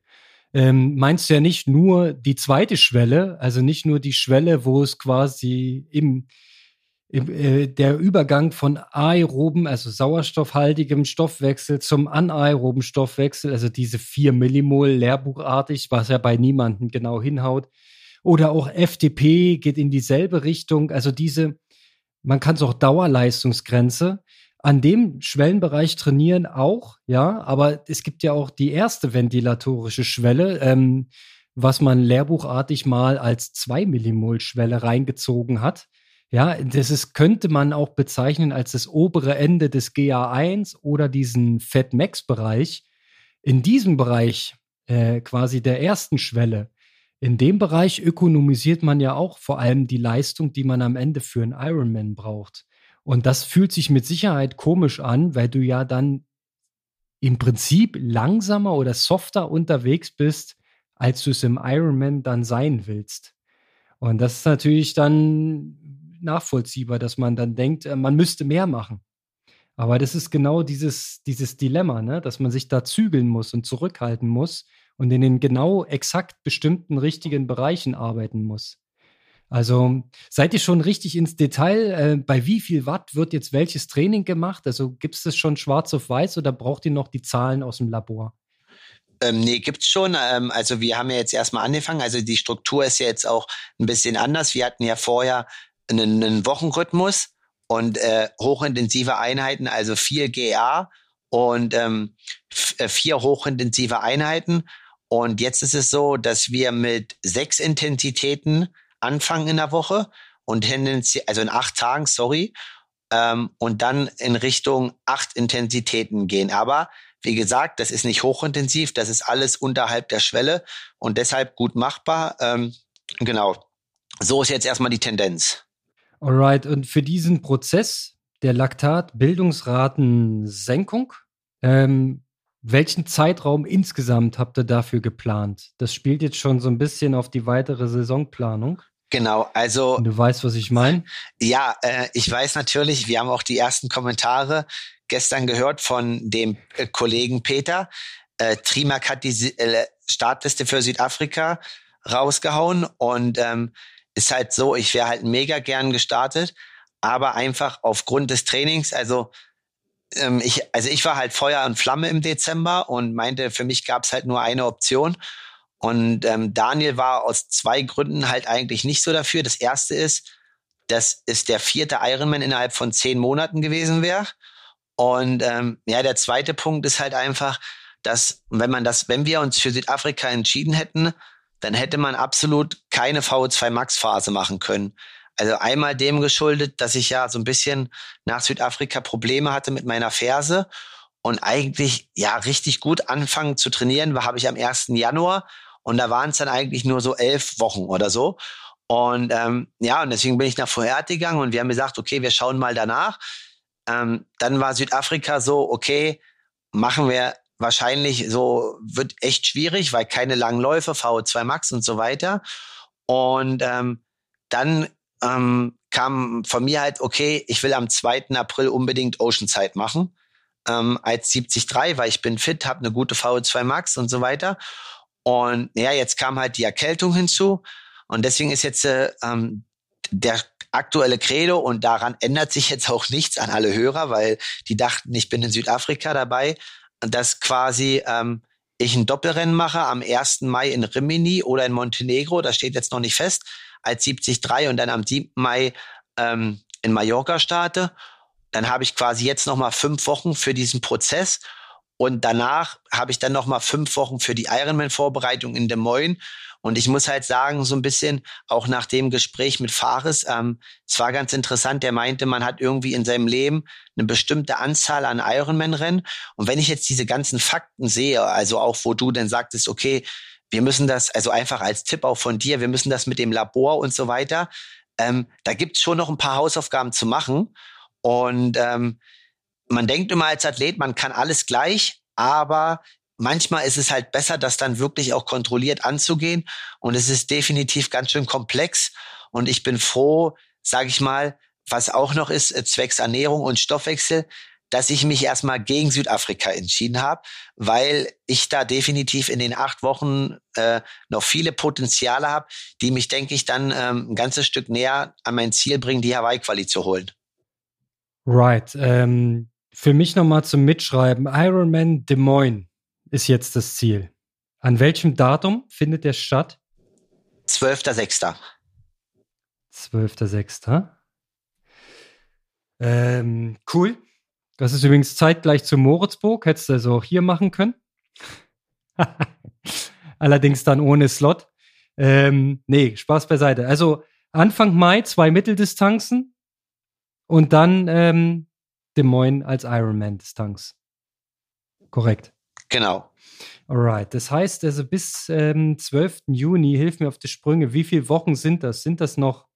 ähm, meinst du ja nicht nur die zweite Schwelle, also nicht nur die Schwelle, wo es quasi im, äh, der Übergang von aeroben, also sauerstoffhaltigem Stoffwechsel zum anaeroben Stoffwechsel, also diese vier Millimol lehrbuchartig, was ja bei niemandem genau hinhaut, oder auch FDP geht in dieselbe Richtung, also diese, man kann es auch Dauerleistungsgrenze, an dem Schwellenbereich trainieren auch, ja, aber es gibt ja auch die erste ventilatorische Schwelle, ähm, was man lehrbuchartig mal als 2 Millimol Schwelle reingezogen hat. Ja, das ist, könnte man auch bezeichnen als das obere Ende des GA1 oder diesen Fat-Max-Bereich. In diesem Bereich, äh, quasi der ersten Schwelle, in dem Bereich ökonomisiert man ja auch vor allem die Leistung, die man am Ende für einen Ironman braucht. Und das fühlt sich mit Sicherheit komisch an, weil du ja dann im Prinzip langsamer oder softer unterwegs bist, als du es im Ironman dann sein willst. Und das ist natürlich dann nachvollziehbar, dass man dann denkt, äh, man müsste mehr machen. Aber das ist genau dieses, dieses Dilemma, ne? dass man sich da zügeln muss und zurückhalten muss und in den genau exakt bestimmten richtigen Bereichen arbeiten muss. Also seid ihr schon richtig ins Detail? Äh, bei wie viel Watt wird jetzt welches Training gemacht? Also gibt es das schon schwarz auf weiß oder braucht ihr noch die Zahlen aus dem Labor? Ähm, nee, gibt's schon. Ähm, also wir haben ja jetzt erstmal angefangen. Also die Struktur ist ja jetzt auch ein bisschen anders. Wir hatten ja vorher einen, einen Wochenrhythmus und äh, hochintensive Einheiten, also vier GA und ähm, äh, vier hochintensive Einheiten. Und jetzt ist es so, dass wir mit sechs Intensitäten anfangen in der Woche und tendenziell, also in acht Tagen, sorry, ähm, und dann in Richtung acht Intensitäten gehen. Aber wie gesagt, das ist nicht hochintensiv, das ist alles unterhalb der Schwelle und deshalb gut machbar. Ähm, genau. So ist jetzt erstmal die Tendenz. Alright, und für diesen Prozess der Laktat-Bildungsratensenkung, ähm, welchen Zeitraum insgesamt habt ihr dafür geplant? Das spielt jetzt schon so ein bisschen auf die weitere Saisonplanung. Genau, also. Du weißt, was ich meine? Ja, äh, ich weiß natürlich, wir haben auch die ersten Kommentare gestern gehört von dem äh, Kollegen Peter. Äh, Trimark hat die äh, Startliste für Südafrika rausgehauen und ähm, ist halt so, ich wäre halt mega gern gestartet, aber einfach aufgrund des Trainings, also ähm, ich, also ich war halt Feuer und Flamme im Dezember und meinte, für mich gab es halt nur eine Option und ähm, Daniel war aus zwei Gründen halt eigentlich nicht so dafür. Das erste ist, dass es der vierte Ironman innerhalb von zehn Monaten gewesen wäre. Und ähm, ja, der zweite Punkt ist halt einfach, dass wenn man das, wenn wir uns für Südafrika entschieden hätten, dann hätte man absolut keine VO2 Max Phase machen können. Also einmal dem geschuldet, dass ich ja so ein bisschen nach Südafrika Probleme hatte mit meiner Ferse und eigentlich ja richtig gut anfangen zu trainieren, war habe ich am 1. Januar und da waren es dann eigentlich nur so elf Wochen oder so. Und ähm, ja, und deswegen bin ich nach Vorher gegangen und wir haben gesagt, okay, wir schauen mal danach. Ähm, dann war Südafrika so, okay, machen wir wahrscheinlich so, wird echt schwierig, weil keine langen Läufe, VO2 Max und so weiter. Und ähm, dann ähm, kam von mir halt, okay, ich will am 2. April unbedingt Oceanside machen. Ähm, als 73, weil ich bin fit, habe eine gute VO2 Max und so weiter. Und ja, jetzt kam halt die Erkältung hinzu. Und deswegen ist jetzt äh, ähm, der aktuelle Credo und daran ändert sich jetzt auch nichts an alle Hörer, weil die dachten, ich bin in Südafrika dabei, dass quasi ähm, ich ein Doppelrennen mache am 1. Mai in Rimini oder in Montenegro, das steht jetzt noch nicht fest, als 73 und dann am 7. Mai ähm, in Mallorca starte. Dann habe ich quasi jetzt noch mal fünf Wochen für diesen Prozess und danach habe ich dann noch mal fünf Wochen für die Ironman-Vorbereitung in Des Moines und ich muss halt sagen, so ein bisschen auch nach dem Gespräch mit Fares, ähm, es war ganz interessant, der meinte, man hat irgendwie in seinem Leben eine bestimmte Anzahl an Ironman-Rennen. Und wenn ich jetzt diese ganzen Fakten sehe, also auch wo du dann sagtest, okay, wir müssen das, also einfach als Tipp auch von dir, wir müssen das mit dem Labor und so weiter, ähm, da gibt's schon noch ein paar Hausaufgaben zu machen. Und ähm, man denkt immer als Athlet, man kann alles gleich, aber manchmal ist es halt besser, das dann wirklich auch kontrolliert anzugehen. Und es ist definitiv ganz schön komplex. Und ich bin froh, sage ich mal, was auch noch ist, äh, zwecks Ernährung und Stoffwechsel, dass ich mich erstmal gegen Südafrika entschieden habe, weil ich da definitiv in den acht Wochen äh, noch viele Potenziale habe, die mich, denke ich, dann ähm, ein ganzes Stück näher an mein Ziel bringen, die Hawaii-Quali zu holen. Right. Ähm, für mich nochmal zum Mitschreiben. Ironman Des Moines ist jetzt das Ziel. An welchem Datum findet der statt? 12.06. 12.06. Ähm, cool. Das ist übrigens zeitgleich zu Moritzburg. Hättest du also auch hier machen können. (laughs) Allerdings dann ohne Slot. Ähm, nee, Spaß beiseite. Also Anfang Mai zwei Mitteldistanzen und dann ähm, Des Moines als Ironman-Distanz. Korrekt. Genau. Alright. Das heißt also bis ähm, 12. Juni, hilf mir auf die Sprünge. Wie viele Wochen sind das? Sind das noch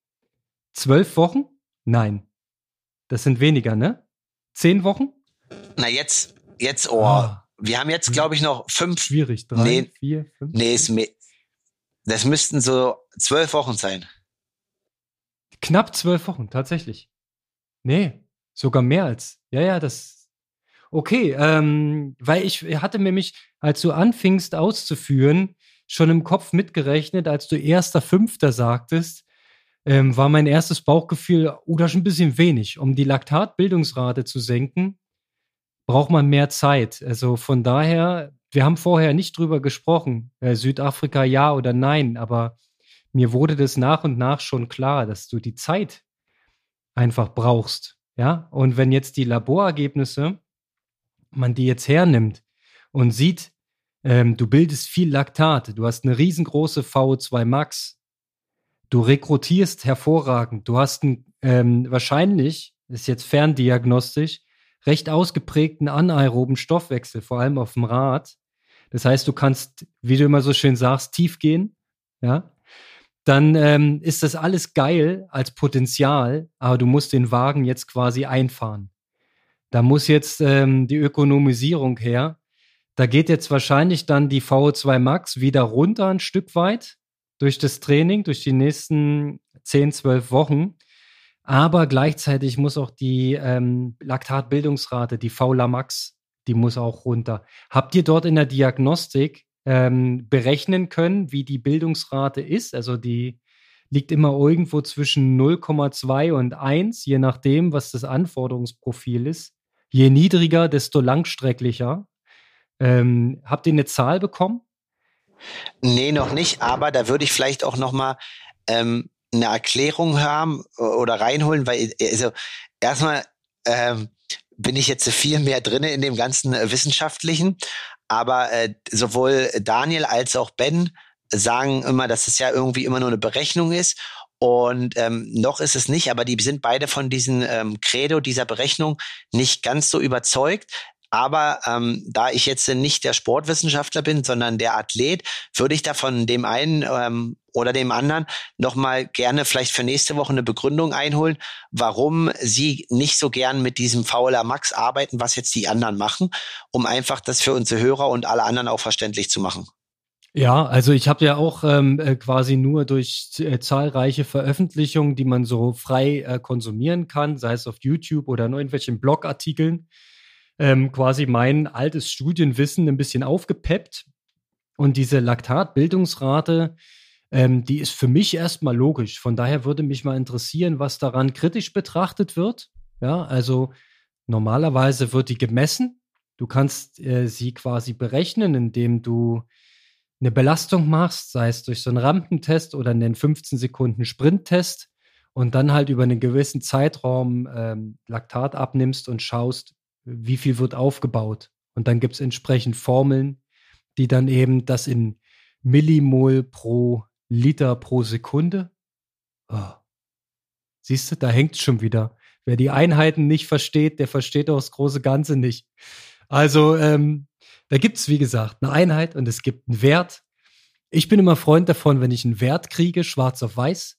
zwölf Wochen? Nein. Das sind weniger, ne? Zehn Wochen? Na, jetzt, jetzt, oh. Ah. Wir haben jetzt, glaube ich, noch fünf. Schwierig. Drei, nee, vier, fünf. Nee, es, das müssten so zwölf Wochen sein. Knapp zwölf Wochen, tatsächlich. Nee, sogar mehr als. Ja, ja, das, Okay, ähm, weil ich hatte mir mich, als du anfingst auszuführen, schon im Kopf mitgerechnet, als du erster Fünfter sagtest, ähm, war mein erstes Bauchgefühl, oh, ist ein bisschen wenig. Um die Laktatbildungsrate zu senken, braucht man mehr Zeit. Also von daher, wir haben vorher nicht drüber gesprochen, äh, Südafrika ja oder nein, aber mir wurde das nach und nach schon klar, dass du die Zeit einfach brauchst. Ja, und wenn jetzt die Laborergebnisse man die jetzt hernimmt und sieht, ähm, du bildest viel Laktat, du hast eine riesengroße VO2 Max, du rekrutierst hervorragend, du hast einen, ähm, wahrscheinlich, ist jetzt ferndiagnostisch, recht ausgeprägten anaeroben Stoffwechsel, vor allem auf dem Rad. Das heißt, du kannst, wie du immer so schön sagst, tief gehen, ja. Dann ähm, ist das alles geil als Potenzial, aber du musst den Wagen jetzt quasi einfahren. Da muss jetzt ähm, die Ökonomisierung her. Da geht jetzt wahrscheinlich dann die VO2 Max wieder runter ein Stück weit durch das Training, durch die nächsten 10, 12 Wochen. Aber gleichzeitig muss auch die ähm, Laktatbildungsrate, die VLA Max, die muss auch runter. Habt ihr dort in der Diagnostik ähm, berechnen können, wie die Bildungsrate ist? Also die liegt immer irgendwo zwischen 0,2 und 1, je nachdem, was das Anforderungsprofil ist je niedriger, desto langstrecklicher. Ähm, habt ihr eine Zahl bekommen? Nee, noch nicht, aber da würde ich vielleicht auch noch mal ähm, eine Erklärung haben oder reinholen, weil also erstmal ähm, bin ich jetzt viel mehr drinne in dem ganzen äh, Wissenschaftlichen, aber äh, sowohl Daniel als auch Ben sagen immer, dass es ja irgendwie immer nur eine Berechnung ist und ähm, noch ist es nicht, aber die sind beide von diesem ähm, Credo, dieser Berechnung nicht ganz so überzeugt. Aber ähm, da ich jetzt nicht der Sportwissenschaftler bin, sondern der Athlet, würde ich da von dem einen ähm, oder dem anderen nochmal gerne vielleicht für nächste Woche eine Begründung einholen, warum sie nicht so gern mit diesem Fauler Max arbeiten, was jetzt die anderen machen, um einfach das für unsere Hörer und alle anderen auch verständlich zu machen. Ja, also ich habe ja auch ähm, äh, quasi nur durch äh, zahlreiche Veröffentlichungen, die man so frei äh, konsumieren kann, sei es auf YouTube oder in irgendwelchen Blogartikeln, ähm, quasi mein altes Studienwissen ein bisschen aufgepeppt. Und diese Laktatbildungsrate, ähm, die ist für mich erstmal logisch. Von daher würde mich mal interessieren, was daran kritisch betrachtet wird. Ja, also normalerweise wird die gemessen. Du kannst äh, sie quasi berechnen, indem du eine Belastung machst, sei es durch so einen Rampentest oder einen 15 Sekunden Sprinttest und dann halt über einen gewissen Zeitraum ähm, Laktat abnimmst und schaust, wie viel wird aufgebaut. Und dann gibt es entsprechend Formeln, die dann eben das in Millimol pro Liter pro Sekunde. Oh. Siehst du, da hängt es schon wieder. Wer die Einheiten nicht versteht, der versteht auch das große Ganze nicht. Also ähm, da gibt es, wie gesagt, eine Einheit und es gibt einen Wert. Ich bin immer Freund davon, wenn ich einen Wert kriege, schwarz auf weiß,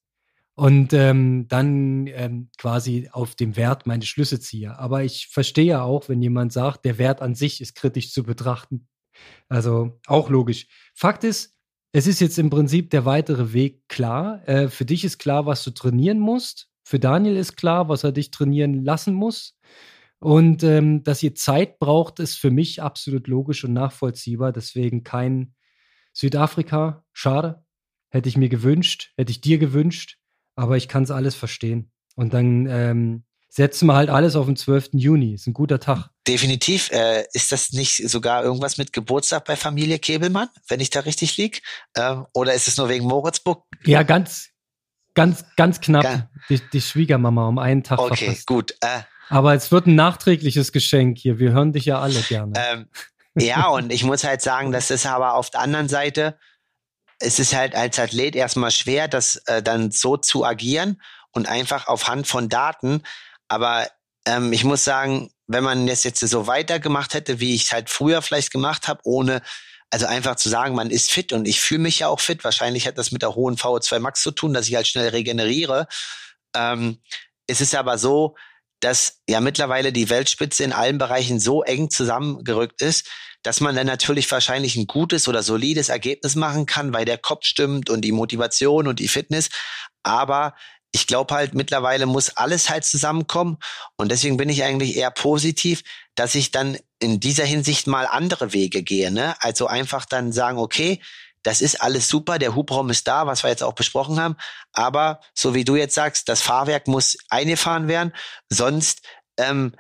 und ähm, dann ähm, quasi auf dem Wert meine Schlüsse ziehe. Aber ich verstehe auch, wenn jemand sagt, der Wert an sich ist kritisch zu betrachten. Also auch logisch. Fakt ist, es ist jetzt im Prinzip der weitere Weg klar. Äh, für dich ist klar, was du trainieren musst. Für Daniel ist klar, was er dich trainieren lassen muss. Und ähm, dass ihr Zeit braucht, ist für mich absolut logisch und nachvollziehbar. Deswegen kein Südafrika. Schade. Hätte ich mir gewünscht, hätte ich dir gewünscht aber ich kann es alles verstehen. Und dann ähm, setzen wir halt alles auf den 12. Juni. Ist ein guter Tag. Definitiv. Äh, ist das nicht sogar irgendwas mit Geburtstag bei Familie Kebelmann, wenn ich da richtig lieg? Äh, oder ist es nur wegen Moritzburg? Ja, ganz, ganz, ganz knapp. Ja. Die, die, Schwiegermama um einen Tag Okay, verpasst. gut. Äh, aber es wird ein nachträgliches Geschenk hier. Wir hören dich ja alle gerne. Ähm, ja, und ich muss halt sagen, dass das aber auf der anderen Seite es ist halt als Athlet erstmal schwer, das äh, dann so zu agieren und einfach auf Hand von Daten. Aber ähm, ich muss sagen, wenn man das jetzt so weitergemacht hätte, wie ich es halt früher vielleicht gemacht habe, ohne also einfach zu sagen, man ist fit und ich fühle mich ja auch fit. Wahrscheinlich hat das mit der hohen VO2 Max zu tun, dass ich halt schnell regeneriere. Ähm, es ist aber so, dass ja mittlerweile die Weltspitze in allen Bereichen so eng zusammengerückt ist, dass man dann natürlich wahrscheinlich ein gutes oder solides Ergebnis machen kann, weil der Kopf stimmt und die Motivation und die Fitness. Aber ich glaube halt, mittlerweile muss alles halt zusammenkommen. Und deswegen bin ich eigentlich eher positiv, dass ich dann in dieser Hinsicht mal andere Wege gehe. Ne? Also einfach dann sagen, okay, das ist alles super, der Hubraum ist da, was wir jetzt auch besprochen haben. Aber so wie du jetzt sagst, das Fahrwerk muss eingefahren werden, sonst ähm,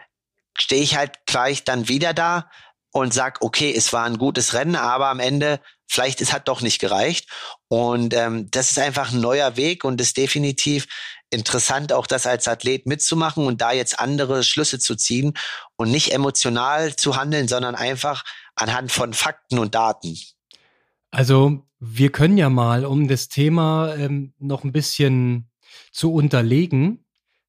stehe ich halt gleich dann wieder da und sag, okay, es war ein gutes Rennen, aber am Ende vielleicht es hat doch nicht gereicht. Und ähm, das ist einfach ein neuer Weg und ist definitiv interessant, auch das als Athlet mitzumachen und da jetzt andere Schlüsse zu ziehen und nicht emotional zu handeln, sondern einfach anhand von Fakten und Daten. Also wir können ja mal, um das Thema ähm, noch ein bisschen zu unterlegen,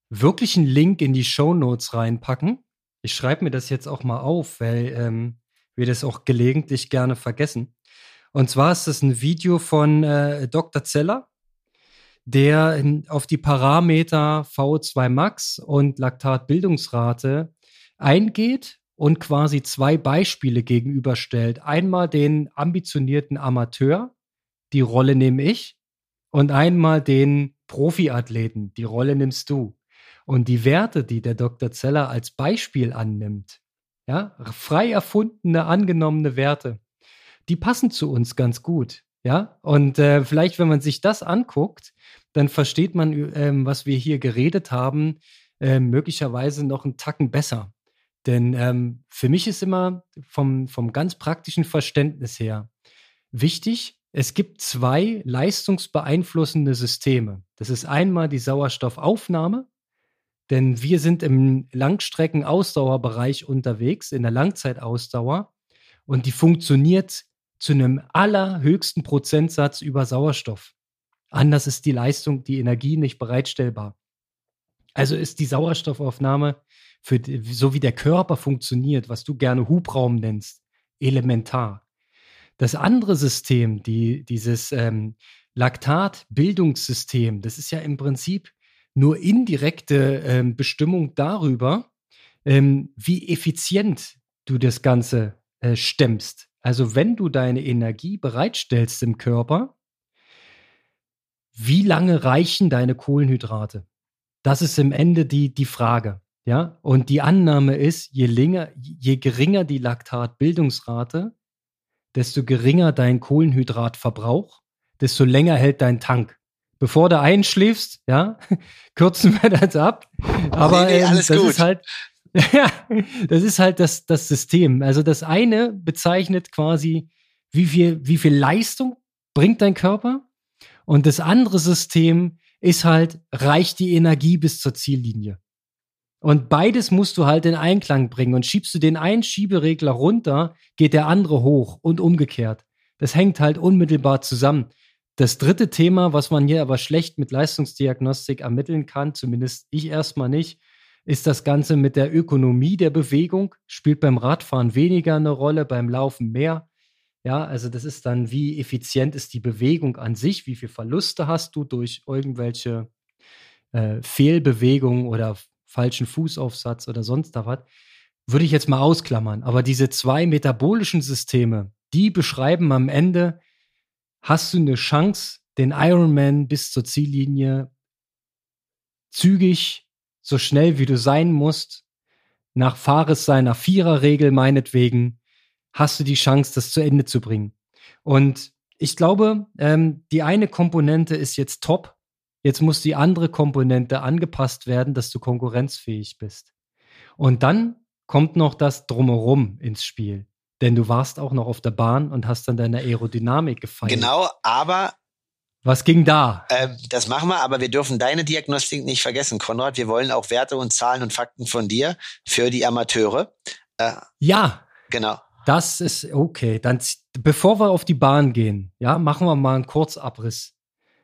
wirklich einen Link in die Show Notes reinpacken ich schreibe mir das jetzt auch mal auf, weil ähm, wir das auch gelegentlich gerne vergessen. Und zwar ist das ein Video von äh, Dr. Zeller, der in, auf die Parameter VO2 Max und Laktatbildungsrate eingeht und quasi zwei Beispiele gegenüberstellt. Einmal den ambitionierten Amateur, die Rolle nehme ich, und einmal den Profiathleten, die Rolle nimmst du. Und die Werte, die der Dr. Zeller als Beispiel annimmt, ja, frei erfundene, angenommene Werte, die passen zu uns ganz gut. Ja, und äh, vielleicht, wenn man sich das anguckt, dann versteht man, ähm, was wir hier geredet haben, äh, möglicherweise noch einen Tacken besser. Denn ähm, für mich ist immer vom, vom ganz praktischen Verständnis her wichtig, es gibt zwei leistungsbeeinflussende Systeme. Das ist einmal die Sauerstoffaufnahme denn wir sind im Langstrecken-Ausdauerbereich unterwegs, in der Langzeitausdauer. Und die funktioniert zu einem allerhöchsten Prozentsatz über Sauerstoff. Anders ist die Leistung, die Energie nicht bereitstellbar. Also ist die Sauerstoffaufnahme für so wie der Körper funktioniert, was du gerne Hubraum nennst, elementar. Das andere System, die, dieses ähm, Laktatbildungssystem, das ist ja im Prinzip nur indirekte ähm, Bestimmung darüber, ähm, wie effizient du das Ganze äh, stemmst. Also wenn du deine Energie bereitstellst im Körper, wie lange reichen deine Kohlenhydrate? Das ist im Ende die, die Frage. Ja, und die Annahme ist, je länger, je geringer die Laktatbildungsrate, desto geringer dein Kohlenhydratverbrauch, desto länger hält dein Tank. Bevor du einschläfst, ja, (laughs) kürzen wir das ab. Aber nee, nee, ähm, das gut. ist halt, (laughs) ja, das ist halt das, das System. Also das eine bezeichnet quasi, wie viel, wie viel Leistung bringt dein Körper. Und das andere System ist halt, reicht die Energie bis zur Ziellinie. Und beides musst du halt in Einklang bringen. Und schiebst du den einen Schieberegler runter, geht der andere hoch und umgekehrt. Das hängt halt unmittelbar zusammen. Das dritte Thema, was man hier aber schlecht mit Leistungsdiagnostik ermitteln kann, zumindest ich erstmal nicht, ist das Ganze mit der Ökonomie der Bewegung. Spielt beim Radfahren weniger eine Rolle, beim Laufen mehr. Ja, also das ist dann, wie effizient ist die Bewegung an sich, wie viele Verluste hast du durch irgendwelche äh, Fehlbewegungen oder falschen Fußaufsatz oder sonst da was, würde ich jetzt mal ausklammern. Aber diese zwei metabolischen Systeme, die beschreiben am Ende, hast du eine Chance, den Ironman bis zur Ziellinie zügig, so schnell wie du sein musst, nach Fahres seiner Viererregel meinetwegen, hast du die Chance, das zu Ende zu bringen. Und ich glaube, ähm, die eine Komponente ist jetzt top. Jetzt muss die andere Komponente angepasst werden, dass du konkurrenzfähig bist. Und dann kommt noch das Drumherum ins Spiel. Denn du warst auch noch auf der Bahn und hast dann deine Aerodynamik gefeiert. Genau, aber. Was ging da? Äh, das machen wir, aber wir dürfen deine Diagnostik nicht vergessen, Konrad. Wir wollen auch Werte und Zahlen und Fakten von dir für die Amateure. Äh, ja. Genau. Das ist okay. Dann, bevor wir auf die Bahn gehen, ja, machen wir mal einen Kurzabriss.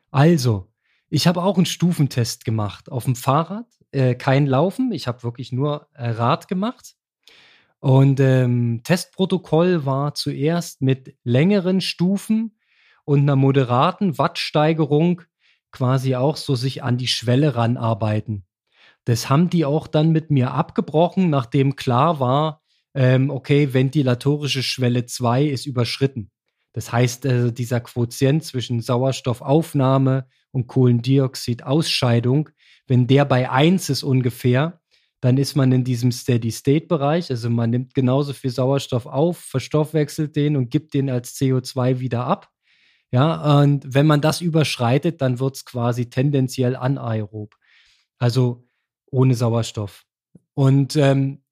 Also, ich habe auch einen Stufentest gemacht auf dem Fahrrad. Äh, kein Laufen. Ich habe wirklich nur äh, Rad gemacht. Und ähm, Testprotokoll war zuerst mit längeren Stufen und einer moderaten Wattsteigerung quasi auch so sich an die Schwelle ranarbeiten. Das haben die auch dann mit mir abgebrochen, nachdem klar war, ähm, okay, ventilatorische Schwelle 2 ist überschritten. Das heißt, äh, dieser Quotient zwischen Sauerstoffaufnahme und Kohlendioxidausscheidung, wenn der bei 1 ist ungefähr, dann ist man in diesem Steady-State-Bereich. Also man nimmt genauso viel Sauerstoff auf, verstoffwechselt den und gibt den als CO2 wieder ab. Ja, und wenn man das überschreitet, dann wird es quasi tendenziell anaerob. Also ohne Sauerstoff. Und ähm,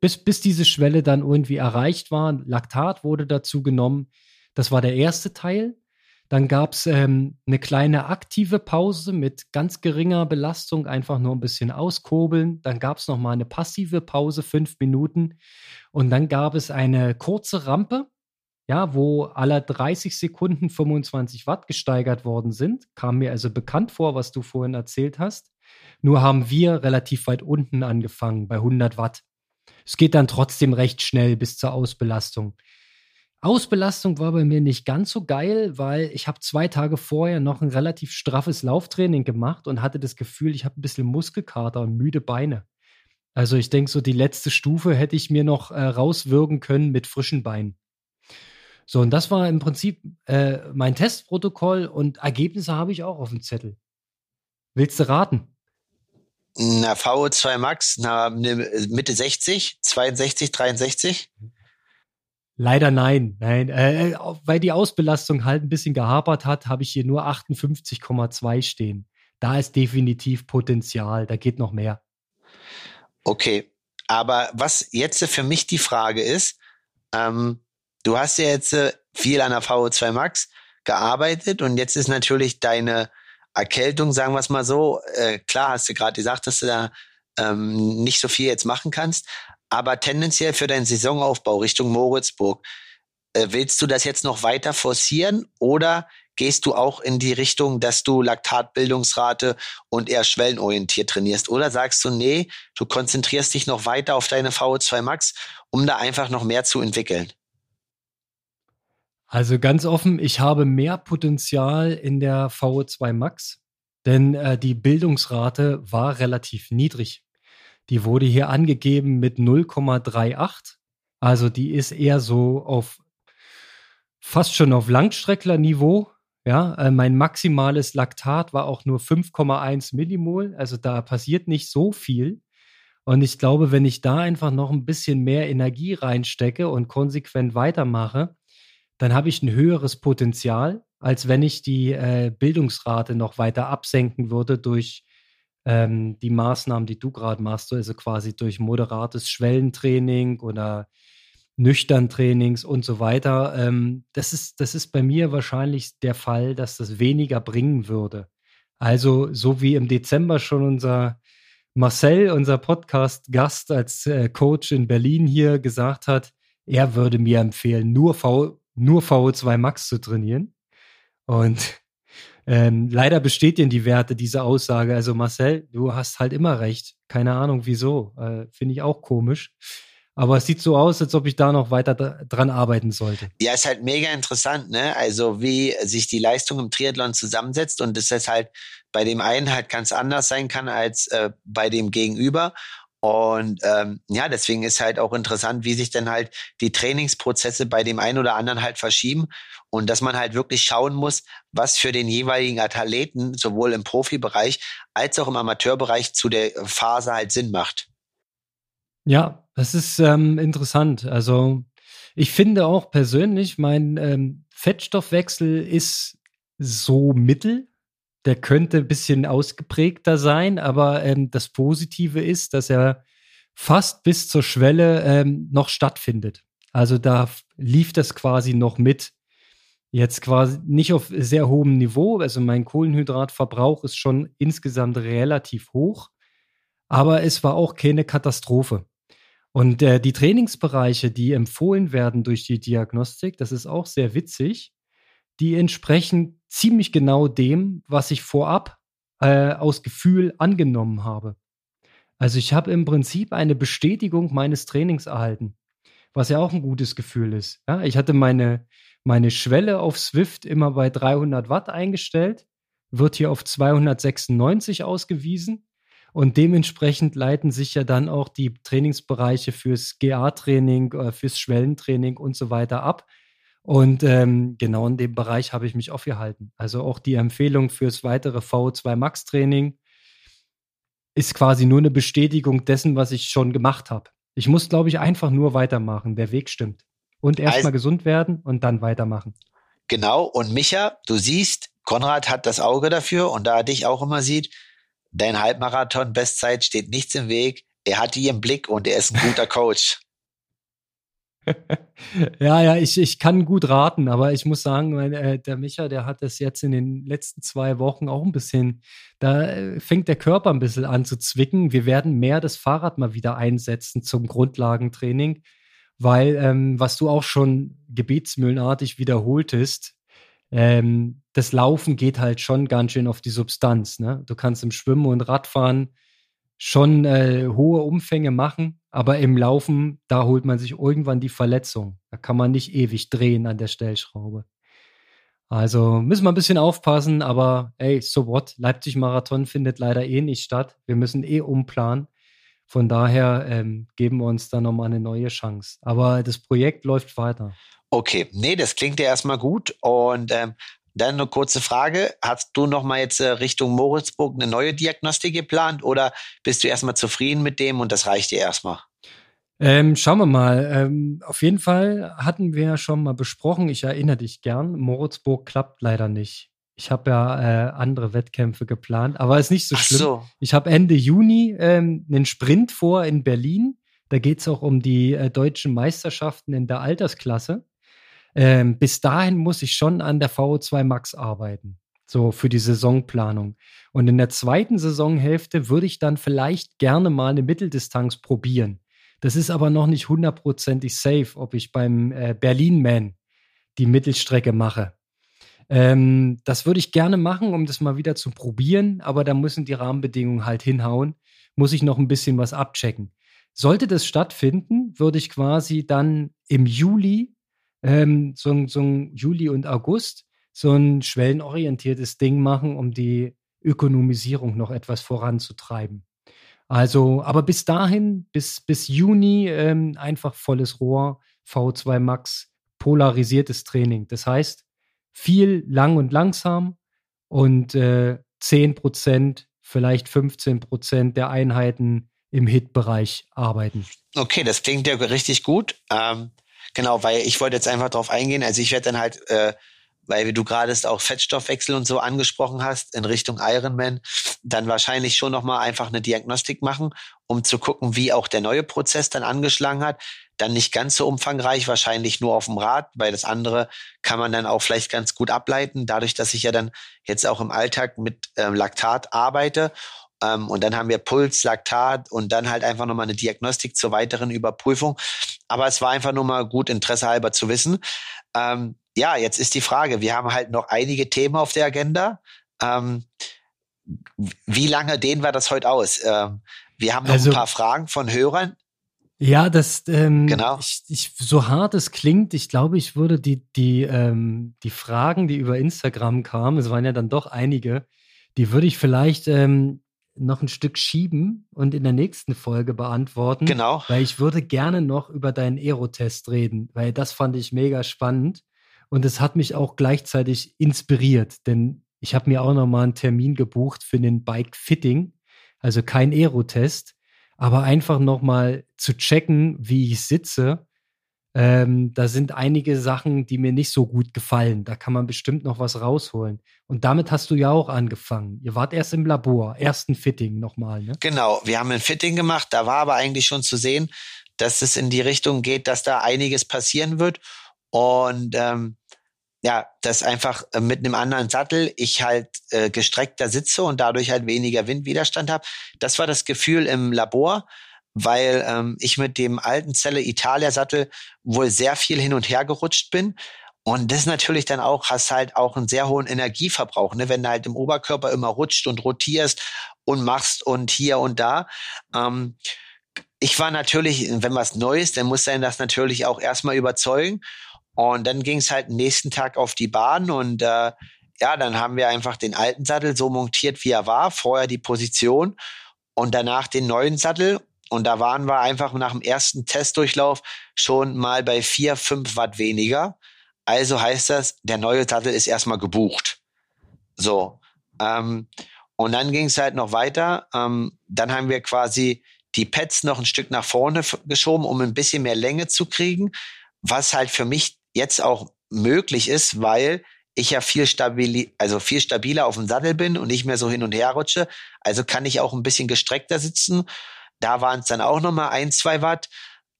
bis, bis diese Schwelle dann irgendwie erreicht war, Laktat wurde dazu genommen. Das war der erste Teil. Dann gab es ähm, eine kleine aktive Pause mit ganz geringer Belastung, einfach nur ein bisschen auskurbeln. Dann gab es nochmal eine passive Pause, fünf Minuten. Und dann gab es eine kurze Rampe, ja, wo alle 30 Sekunden 25 Watt gesteigert worden sind. Kam mir also bekannt vor, was du vorhin erzählt hast. Nur haben wir relativ weit unten angefangen, bei 100 Watt. Es geht dann trotzdem recht schnell bis zur Ausbelastung. Ausbelastung war bei mir nicht ganz so geil, weil ich habe zwei Tage vorher noch ein relativ straffes Lauftraining gemacht und hatte das Gefühl, ich habe ein bisschen Muskelkater und müde Beine. Also ich denke, so die letzte Stufe hätte ich mir noch äh, rauswirken können mit frischen Beinen. So, und das war im Prinzip äh, mein Testprotokoll und Ergebnisse habe ich auch auf dem Zettel. Willst du raten? Na, VO2 Max, na, Mitte 60, 62, 63? Leider nein, nein. Äh, weil die Ausbelastung halt ein bisschen gehapert hat, habe ich hier nur 58,2 stehen. Da ist definitiv Potenzial, da geht noch mehr. Okay, aber was jetzt für mich die Frage ist, ähm, du hast ja jetzt äh, viel an der VO2 Max gearbeitet und jetzt ist natürlich deine Erkältung, sagen wir es mal so, äh, klar hast du gerade gesagt, dass du da ähm, nicht so viel jetzt machen kannst, aber tendenziell für deinen Saisonaufbau Richtung Moritzburg, äh, willst du das jetzt noch weiter forcieren oder gehst du auch in die Richtung, dass du Laktatbildungsrate und eher schwellenorientiert trainierst? Oder sagst du, nee, du konzentrierst dich noch weiter auf deine VO2 Max, um da einfach noch mehr zu entwickeln? Also ganz offen, ich habe mehr Potenzial in der VO2 Max, denn äh, die Bildungsrate war relativ niedrig. Die wurde hier angegeben mit 0,38. Also die ist eher so auf fast schon auf Langstrecklerniveau. Ja, äh, mein maximales Laktat war auch nur 5,1 Millimol. Also da passiert nicht so viel. Und ich glaube, wenn ich da einfach noch ein bisschen mehr Energie reinstecke und konsequent weitermache, dann habe ich ein höheres Potenzial, als wenn ich die äh, Bildungsrate noch weiter absenken würde durch ähm, die Maßnahmen, die du gerade machst, also quasi durch moderates Schwellentraining oder nüchtern Trainings und so weiter. Ähm, das, ist, das ist bei mir wahrscheinlich der Fall, dass das weniger bringen würde. Also, so wie im Dezember schon unser Marcel, unser Podcast-Gast als äh, Coach in Berlin hier gesagt hat, er würde mir empfehlen, nur, v, nur VO2 Max zu trainieren. Und ähm, leider bestätigen die Werte diese Aussage. Also Marcel, du hast halt immer recht. Keine Ahnung wieso. Äh, Finde ich auch komisch. Aber es sieht so aus, als ob ich da noch weiter dran arbeiten sollte. Ja, ist halt mega interessant, ne? Also wie sich die Leistung im Triathlon zusammensetzt und dass das halt bei dem einen halt ganz anders sein kann als äh, bei dem Gegenüber. Und ähm, ja, deswegen ist halt auch interessant, wie sich dann halt die Trainingsprozesse bei dem einen oder anderen halt verschieben und dass man halt wirklich schauen muss, was für den jeweiligen Athleten sowohl im Profibereich als auch im Amateurbereich zu der Phase halt Sinn macht. Ja, das ist ähm, interessant. Also ich finde auch persönlich, mein ähm, Fettstoffwechsel ist so mittel. Der könnte ein bisschen ausgeprägter sein, aber ähm, das Positive ist, dass er fast bis zur Schwelle ähm, noch stattfindet. Also da lief das quasi noch mit. Jetzt quasi nicht auf sehr hohem Niveau. Also mein Kohlenhydratverbrauch ist schon insgesamt relativ hoch, aber es war auch keine Katastrophe. Und äh, die Trainingsbereiche, die empfohlen werden durch die Diagnostik, das ist auch sehr witzig, die entsprechen ziemlich genau dem, was ich vorab äh, aus Gefühl angenommen habe. Also ich habe im Prinzip eine Bestätigung meines Trainings erhalten, was ja auch ein gutes Gefühl ist. Ja, ich hatte meine, meine Schwelle auf Swift immer bei 300 Watt eingestellt, wird hier auf 296 ausgewiesen. Und dementsprechend leiten sich ja dann auch die Trainingsbereiche fürs GA-Training, äh, fürs Schwellentraining und so weiter ab. Und ähm, genau in dem Bereich habe ich mich aufgehalten. Also auch die Empfehlung fürs weitere VO2 Max Training ist quasi nur eine Bestätigung dessen, was ich schon gemacht habe. Ich muss, glaube ich, einfach nur weitermachen. Der Weg stimmt. Und erstmal also, gesund werden und dann weitermachen. Genau. Und Micha, du siehst, Konrad hat das Auge dafür und da er dich auch immer sieht, dein Halbmarathon-Bestzeit steht nichts im Weg. Er hat die im Blick und er ist ein guter (laughs) Coach. (laughs) ja, ja, ich, ich kann gut raten, aber ich muss sagen, mein, äh, der Micha, der hat das jetzt in den letzten zwei Wochen auch ein bisschen, da äh, fängt der Körper ein bisschen an zu zwicken. Wir werden mehr das Fahrrad mal wieder einsetzen zum Grundlagentraining, weil, ähm, was du auch schon gebetsmühlenartig wiederholtest, ähm, das Laufen geht halt schon ganz schön auf die Substanz. Ne? Du kannst im Schwimmen und Radfahren schon äh, hohe Umfänge machen, aber im Laufen, da holt man sich irgendwann die Verletzung. Da kann man nicht ewig drehen an der Stellschraube. Also müssen wir ein bisschen aufpassen, aber ey, so what? Leipzig-Marathon findet leider eh nicht statt. Wir müssen eh umplanen. Von daher ähm, geben wir uns da nochmal eine neue Chance. Aber das Projekt läuft weiter. Okay, nee, das klingt ja erstmal gut. Und ähm, dann eine kurze Frage. Hast du nochmal jetzt äh, Richtung Moritzburg eine neue Diagnostik geplant oder bist du erstmal zufrieden mit dem und das reicht dir erstmal? Ähm, schauen wir mal. Ähm, auf jeden Fall hatten wir ja schon mal besprochen, ich erinnere dich gern, Moritzburg klappt leider nicht. Ich habe ja äh, andere Wettkämpfe geplant, aber ist nicht so schlimm. So. Ich habe Ende Juni ähm, einen Sprint vor in Berlin. Da geht es auch um die äh, deutschen Meisterschaften in der Altersklasse. Ähm, bis dahin muss ich schon an der VO2 Max arbeiten. So für die Saisonplanung. Und in der zweiten Saisonhälfte würde ich dann vielleicht gerne mal eine Mitteldistanz probieren. Das ist aber noch nicht hundertprozentig safe, ob ich beim äh, Berlin-Man die Mittelstrecke mache. Ähm, das würde ich gerne machen, um das mal wieder zu probieren, aber da müssen die Rahmenbedingungen halt hinhauen. Muss ich noch ein bisschen was abchecken. Sollte das stattfinden, würde ich quasi dann im Juli ähm, so, so ein Juli und August so ein schwellenorientiertes Ding machen, um die Ökonomisierung noch etwas voranzutreiben. Also, aber bis dahin, bis, bis Juni, ähm, einfach volles Rohr, V2 Max, polarisiertes Training. Das heißt, viel lang und langsam und äh, 10 Prozent, vielleicht 15 Prozent der Einheiten im Hit-Bereich arbeiten. Okay, das klingt ja richtig gut. Ähm, Genau, weil ich wollte jetzt einfach drauf eingehen. Also ich werde dann halt, äh, weil du gerade auch Fettstoffwechsel und so angesprochen hast in Richtung Ironman, dann wahrscheinlich schon noch mal einfach eine Diagnostik machen, um zu gucken, wie auch der neue Prozess dann angeschlagen hat. Dann nicht ganz so umfangreich, wahrscheinlich nur auf dem Rad, weil das andere kann man dann auch vielleicht ganz gut ableiten, dadurch, dass ich ja dann jetzt auch im Alltag mit ähm, Laktat arbeite ähm, und dann haben wir Puls, Laktat und dann halt einfach nochmal eine Diagnostik zur weiteren Überprüfung. Aber es war einfach nur mal gut Interesse halber zu wissen. Ähm, ja, jetzt ist die Frage, wir haben halt noch einige Themen auf der Agenda. Ähm, wie lange dehnen wir das heute aus? Ähm, wir haben noch also, ein paar Fragen von Hörern. Ja, das ähm, genau. Ich, ich, so hart es klingt, ich glaube, ich würde die die ähm, die Fragen, die über Instagram kamen, es waren ja dann doch einige, die würde ich vielleicht ähm, noch ein Stück schieben und in der nächsten Folge beantworten. Genau. Weil ich würde gerne noch über deinen Aerotest reden, weil das fand ich mega spannend und es hat mich auch gleichzeitig inspiriert, denn ich habe mir auch noch mal einen Termin gebucht für den Bike Fitting, also kein Aerotest, aber einfach noch mal zu checken, wie ich sitze ähm, da sind einige Sachen, die mir nicht so gut gefallen. Da kann man bestimmt noch was rausholen. Und damit hast du ja auch angefangen. Ihr wart erst im Labor, ersten Fitting nochmal, ne? Genau, wir haben ein Fitting gemacht. Da war aber eigentlich schon zu sehen, dass es in die Richtung geht, dass da einiges passieren wird. Und ähm, ja, dass einfach äh, mit einem anderen Sattel ich halt äh, gestreckter sitze und dadurch halt weniger Windwiderstand habe. Das war das Gefühl im Labor weil ähm, ich mit dem alten Zelle Italia Sattel wohl sehr viel hin und her gerutscht bin. Und das natürlich dann auch, hast halt auch einen sehr hohen Energieverbrauch, ne? wenn du halt im Oberkörper immer rutscht und rotierst und machst und hier und da. Ähm, ich war natürlich, wenn was Neues, dann muss dann das natürlich auch erstmal überzeugen. Und dann ging es halt nächsten Tag auf die Bahn und äh, ja, dann haben wir einfach den alten Sattel so montiert, wie er war, vorher die Position und danach den neuen Sattel und da waren wir einfach nach dem ersten Testdurchlauf schon mal bei vier, fünf Watt weniger. Also heißt das, der neue Sattel ist erstmal gebucht. So. Ähm, und dann ging es halt noch weiter. Ähm, dann haben wir quasi die Pads noch ein Stück nach vorne geschoben, um ein bisschen mehr Länge zu kriegen, was halt für mich jetzt auch möglich ist, weil ich ja viel stabil, also viel stabiler auf dem Sattel bin und nicht mehr so hin und her rutsche. Also kann ich auch ein bisschen gestreckter sitzen da waren es dann auch nochmal ein, zwei Watt.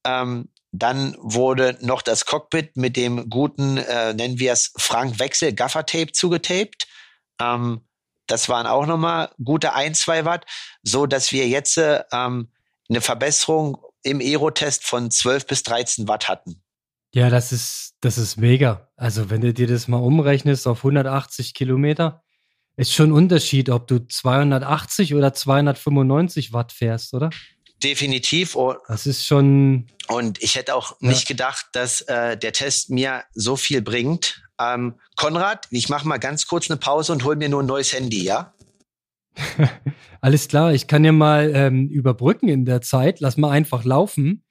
Ähm, dann wurde noch das Cockpit mit dem guten, äh, nennen wir es Frank Wechsel Gaffer-Tape zugetaped. Ähm, das waren auch nochmal gute ein, zwei Watt, so dass wir jetzt ähm, eine Verbesserung im Aero-Test von 12 bis 13 Watt hatten. Ja, das ist, das ist mega. Also wenn du dir das mal umrechnest auf 180 Kilometer, ist schon ein Unterschied, ob du 280 oder 295 Watt fährst, oder? Definitiv. das ist schon. Und ich hätte auch ja. nicht gedacht, dass äh, der Test mir so viel bringt. Ähm, Konrad, ich mache mal ganz kurz eine Pause und hol mir nur ein neues Handy, ja? (laughs) Alles klar, ich kann ja mal ähm, überbrücken in der Zeit. Lass mal einfach laufen.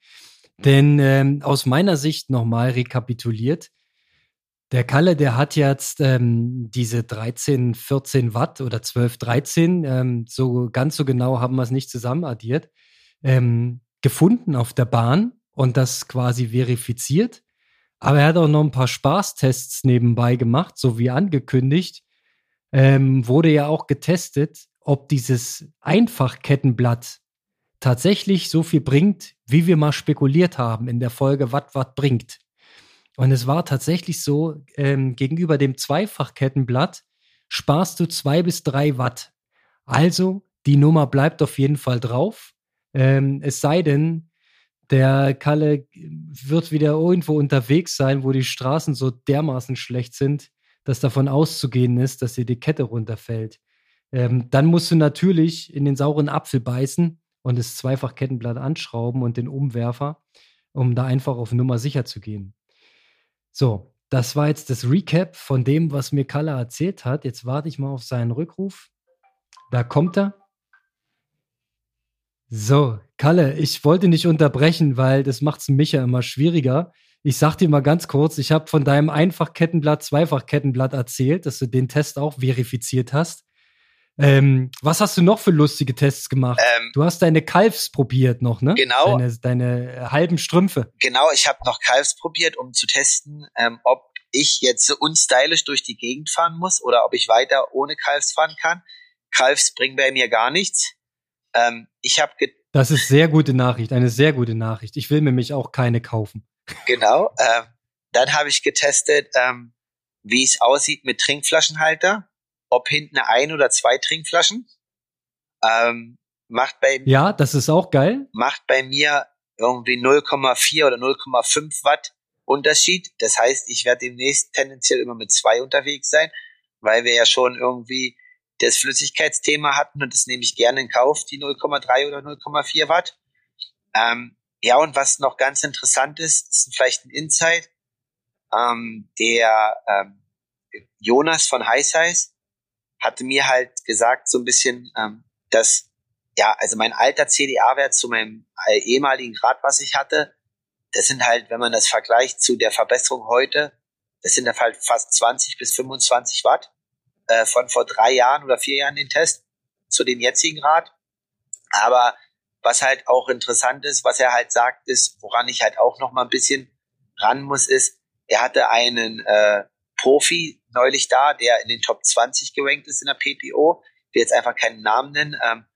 Denn ähm, aus meiner Sicht nochmal rekapituliert, der Kalle, der hat jetzt ähm, diese 13, 14 Watt oder 12, 13, ähm, so ganz so genau haben wir es nicht zusammen addiert, ähm, gefunden auf der Bahn und das quasi verifiziert. Aber er hat auch noch ein paar Spaßtests nebenbei gemacht, so wie angekündigt. Ähm, wurde ja auch getestet, ob dieses Einfachkettenblatt tatsächlich so viel bringt, wie wir mal spekuliert haben in der Folge Watt Watt bringt. Und es war tatsächlich so, ähm, gegenüber dem Zweifachkettenblatt sparst du zwei bis drei Watt. Also die Nummer bleibt auf jeden Fall drauf. Ähm, es sei denn, der Kalle wird wieder irgendwo unterwegs sein, wo die Straßen so dermaßen schlecht sind, dass davon auszugehen ist, dass dir die Kette runterfällt. Ähm, dann musst du natürlich in den sauren Apfel beißen und das Zweifachkettenblatt anschrauben und den Umwerfer, um da einfach auf Nummer sicher zu gehen. So, das war jetzt das Recap von dem, was mir Kalle erzählt hat. Jetzt warte ich mal auf seinen Rückruf. Da kommt er. So, Kalle, ich wollte nicht unterbrechen, weil das macht es mich ja immer schwieriger. Ich sag dir mal ganz kurz, ich habe von deinem Einfachkettenblatt, Zweifachkettenblatt erzählt, dass du den Test auch verifiziert hast. Ähm, was hast du noch für lustige Tests gemacht? Ähm, du hast deine Kalfs probiert noch, ne? Genau. Deine, deine halben Strümpfe. Genau, ich habe noch Kalfs probiert, um zu testen, ähm, ob ich jetzt so unstylisch durch die Gegend fahren muss oder ob ich weiter ohne Kalfs fahren kann. Kalfs bringen bei mir gar nichts. Ähm, ich habe Das ist sehr gute Nachricht, eine sehr gute Nachricht. Ich will mir mich auch keine kaufen. Genau. Ähm, dann habe ich getestet, ähm, wie es aussieht mit Trinkflaschenhalter ob hinten ein oder zwei Trinkflaschen. Ähm, macht bei ja, das ist auch geil. Macht bei mir irgendwie 0,4 oder 0,5 Watt Unterschied. Das heißt, ich werde demnächst tendenziell immer mit zwei unterwegs sein, weil wir ja schon irgendwie das Flüssigkeitsthema hatten und das nehme ich gerne in Kauf, die 0,3 oder 0,4 Watt. Ähm, ja, und was noch ganz interessant ist, ist vielleicht ein Insight, ähm, der ähm, Jonas von High Size, hatte mir halt gesagt, so ein bisschen, ähm, dass, ja, also mein alter CDA-Wert zu meinem äh, ehemaligen Grad, was ich hatte, das sind halt, wenn man das vergleicht zu der Verbesserung heute, das sind halt fast 20 bis 25 Watt äh, von vor drei Jahren oder vier Jahren den Test zu dem jetzigen Grad. Aber was halt auch interessant ist, was er halt sagt, ist, woran ich halt auch noch mal ein bisschen ran muss, ist, er hatte einen äh, Profi neulich da, der in den Top 20 gerankt ist in der PPO. Ich will jetzt einfach keinen Namen nennen. Ähm,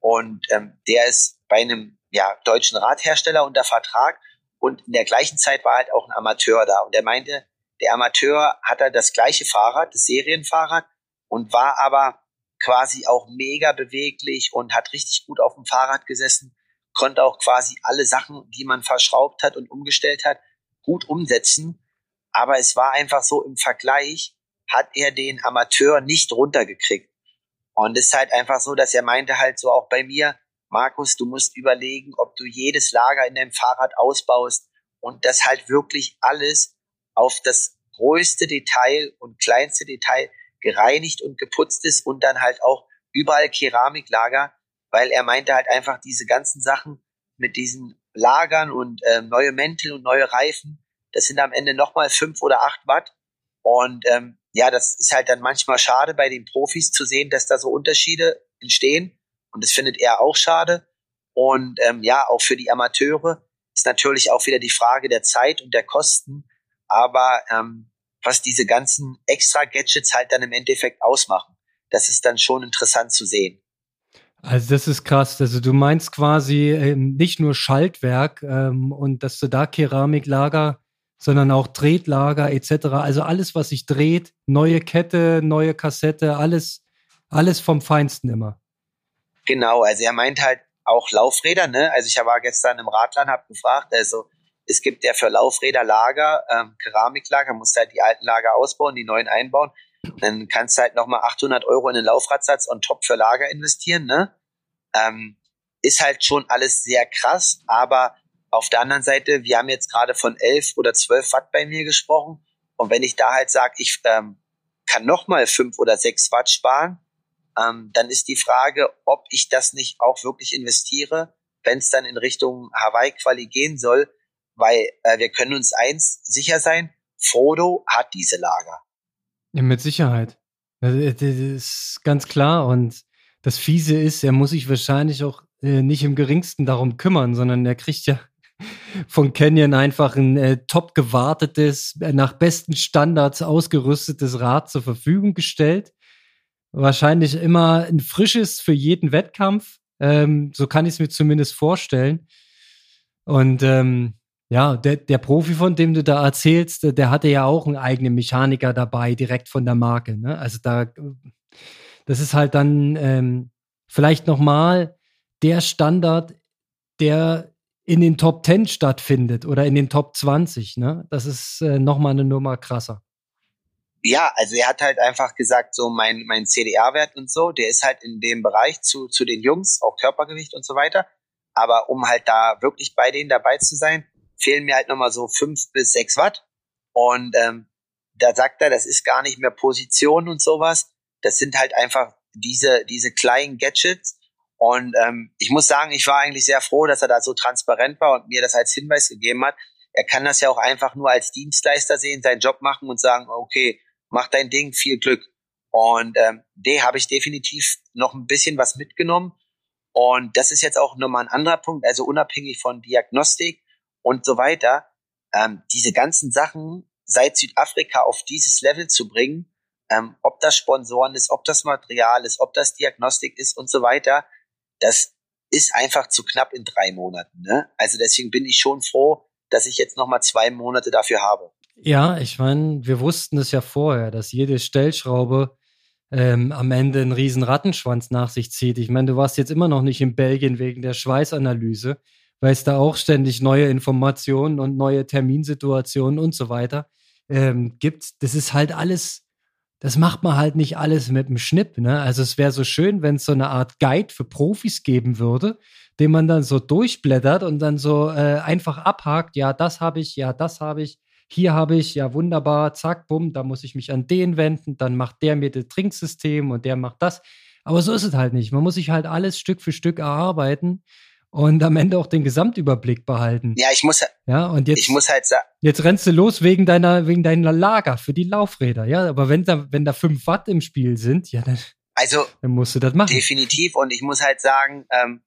und ähm, der ist bei einem ja, deutschen Radhersteller unter Vertrag. Und in der gleichen Zeit war halt auch ein Amateur da. Und er meinte, der Amateur hatte das gleiche Fahrrad, das Serienfahrrad, und war aber quasi auch mega beweglich und hat richtig gut auf dem Fahrrad gesessen, konnte auch quasi alle Sachen, die man verschraubt hat und umgestellt hat, gut umsetzen. Aber es war einfach so im Vergleich, hat er den Amateur nicht runtergekriegt. Und es ist halt einfach so, dass er meinte halt so auch bei mir, Markus, du musst überlegen, ob du jedes Lager in deinem Fahrrad ausbaust und das halt wirklich alles auf das größte Detail und kleinste Detail gereinigt und geputzt ist und dann halt auch überall Keramiklager, weil er meinte halt einfach diese ganzen Sachen mit diesen Lagern und äh, neue Mäntel und neue Reifen, das sind am Ende nochmal fünf oder acht Watt. Und ähm, ja, das ist halt dann manchmal schade bei den Profis zu sehen, dass da so Unterschiede entstehen. Und das findet er auch schade. Und ähm, ja, auch für die Amateure ist natürlich auch wieder die Frage der Zeit und der Kosten. Aber ähm, was diese ganzen extra Gadgets halt dann im Endeffekt ausmachen, das ist dann schon interessant zu sehen. Also das ist krass. Also du meinst quasi ähm, nicht nur Schaltwerk ähm, und dass du da Keramiklager sondern auch Tretlager etc. Also alles, was sich dreht, neue Kette, neue Kassette, alles, alles vom Feinsten immer. Genau, also er meint halt auch Laufräder, ne? Also ich war gestern im Radland, habe gefragt, also es gibt ja für Laufräder Lager, ähm, Keramiklager, musst halt die alten Lager ausbauen, die neuen einbauen. Dann kannst du halt nochmal 800 Euro in den Laufradsatz on top für Lager investieren, ne? Ähm, ist halt schon alles sehr krass, aber auf der anderen Seite, wir haben jetzt gerade von 11 oder 12 Watt bei mir gesprochen. Und wenn ich da halt sage, ich ähm, kann nochmal 5 oder 6 Watt sparen, ähm, dann ist die Frage, ob ich das nicht auch wirklich investiere, wenn es dann in Richtung Hawaii-Quali gehen soll, weil äh, wir können uns eins sicher sein, Frodo hat diese Lager. Ja, mit Sicherheit. Das ist ganz klar. Und das Fiese ist, er muss sich wahrscheinlich auch äh, nicht im geringsten darum kümmern, sondern er kriegt ja von Canyon einfach ein äh, top gewartetes, äh, nach besten Standards ausgerüstetes Rad zur Verfügung gestellt. Wahrscheinlich immer ein frisches für jeden Wettkampf. Ähm, so kann ich es mir zumindest vorstellen. Und ähm, ja, der, der Profi, von dem du da erzählst, der, der hatte ja auch einen eigenen Mechaniker dabei, direkt von der Marke. Ne? Also da, das ist halt dann ähm, vielleicht nochmal der Standard, der in den Top 10 stattfindet oder in den Top 20. Ne? Das ist äh, nochmal eine Nummer krasser. Ja, also er hat halt einfach gesagt, so mein, mein CDA-Wert und so, der ist halt in dem Bereich zu, zu den Jungs, auch Körpergewicht und so weiter. Aber um halt da wirklich bei denen dabei zu sein, fehlen mir halt nochmal so fünf bis sechs Watt. Und ähm, da sagt er, das ist gar nicht mehr Position und sowas. Das sind halt einfach diese, diese kleinen Gadgets, und ähm, ich muss sagen, ich war eigentlich sehr froh, dass er da so transparent war und mir das als Hinweis gegeben hat. Er kann das ja auch einfach nur als Dienstleister sehen, seinen Job machen und sagen, okay, mach dein Ding, viel Glück. Und ähm, die habe ich definitiv noch ein bisschen was mitgenommen. Und das ist jetzt auch nochmal ein anderer Punkt, also unabhängig von Diagnostik und so weiter, ähm, diese ganzen Sachen seit Südafrika auf dieses Level zu bringen, ähm, ob das Sponsoren ist, ob das Material ist, ob das Diagnostik ist und so weiter, das ist einfach zu knapp in drei Monaten. Ne? Also deswegen bin ich schon froh, dass ich jetzt nochmal zwei Monate dafür habe. Ja, ich meine, wir wussten es ja vorher, dass jede Stellschraube ähm, am Ende einen riesen Rattenschwanz nach sich zieht. Ich meine, du warst jetzt immer noch nicht in Belgien wegen der Schweißanalyse, weil es da auch ständig neue Informationen und neue Terminsituationen und so weiter ähm, gibt. Das ist halt alles das macht man halt nicht alles mit dem Schnipp. Ne? Also es wäre so schön, wenn es so eine Art Guide für Profis geben würde, den man dann so durchblättert und dann so äh, einfach abhakt, ja, das habe ich, ja, das habe ich, hier habe ich, ja, wunderbar, zack, bumm, da muss ich mich an den wenden, dann macht der mir das Trinksystem und der macht das. Aber so ist es halt nicht. Man muss sich halt alles Stück für Stück erarbeiten und am Ende auch den Gesamtüberblick behalten. Ja, ich muss, ja, und jetzt, ich muss halt sagen. Jetzt rennst du los wegen deiner, wegen deiner Lager für die Laufräder, ja. Aber wenn da, wenn da fünf Watt im Spiel sind, ja, dann, also, dann musst du das machen. Definitiv. Und ich muss halt sagen, ähm,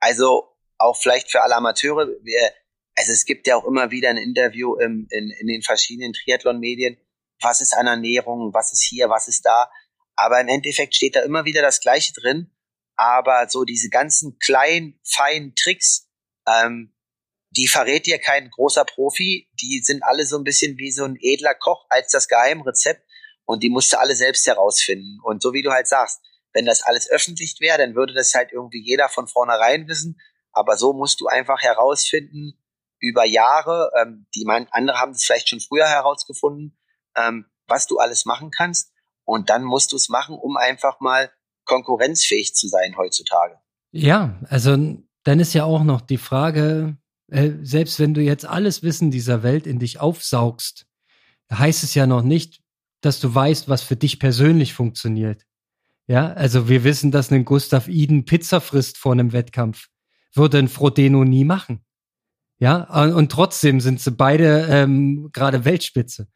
also auch vielleicht für alle Amateure, wir, also es gibt ja auch immer wieder ein Interview im, in, in den verschiedenen Triathlon-Medien. Was ist an Ernährung? Was ist hier? Was ist da? Aber im Endeffekt steht da immer wieder das Gleiche drin aber so diese ganzen kleinen, feinen Tricks, ähm, die verrät dir kein großer Profi, die sind alle so ein bisschen wie so ein edler Koch als das Geheimrezept. Und die musst du alle selbst herausfinden. Und so wie du halt sagst, wenn das alles öffentlich wäre, dann würde das halt irgendwie jeder von vornherein wissen, aber so musst du einfach herausfinden über Jahre, ähm, die man, andere haben das vielleicht schon früher herausgefunden, ähm, was du alles machen kannst. Und dann musst du es machen, um einfach mal konkurrenzfähig zu sein heutzutage. Ja, also dann ist ja auch noch die Frage, äh, selbst wenn du jetzt alles Wissen dieser Welt in dich aufsaugst, heißt es ja noch nicht, dass du weißt, was für dich persönlich funktioniert. Ja, also wir wissen, dass ein Gustav Iden Pizza frisst vor einem Wettkampf. Würde ein Frodeno nie machen. Ja, und trotzdem sind sie beide ähm, gerade Weltspitze.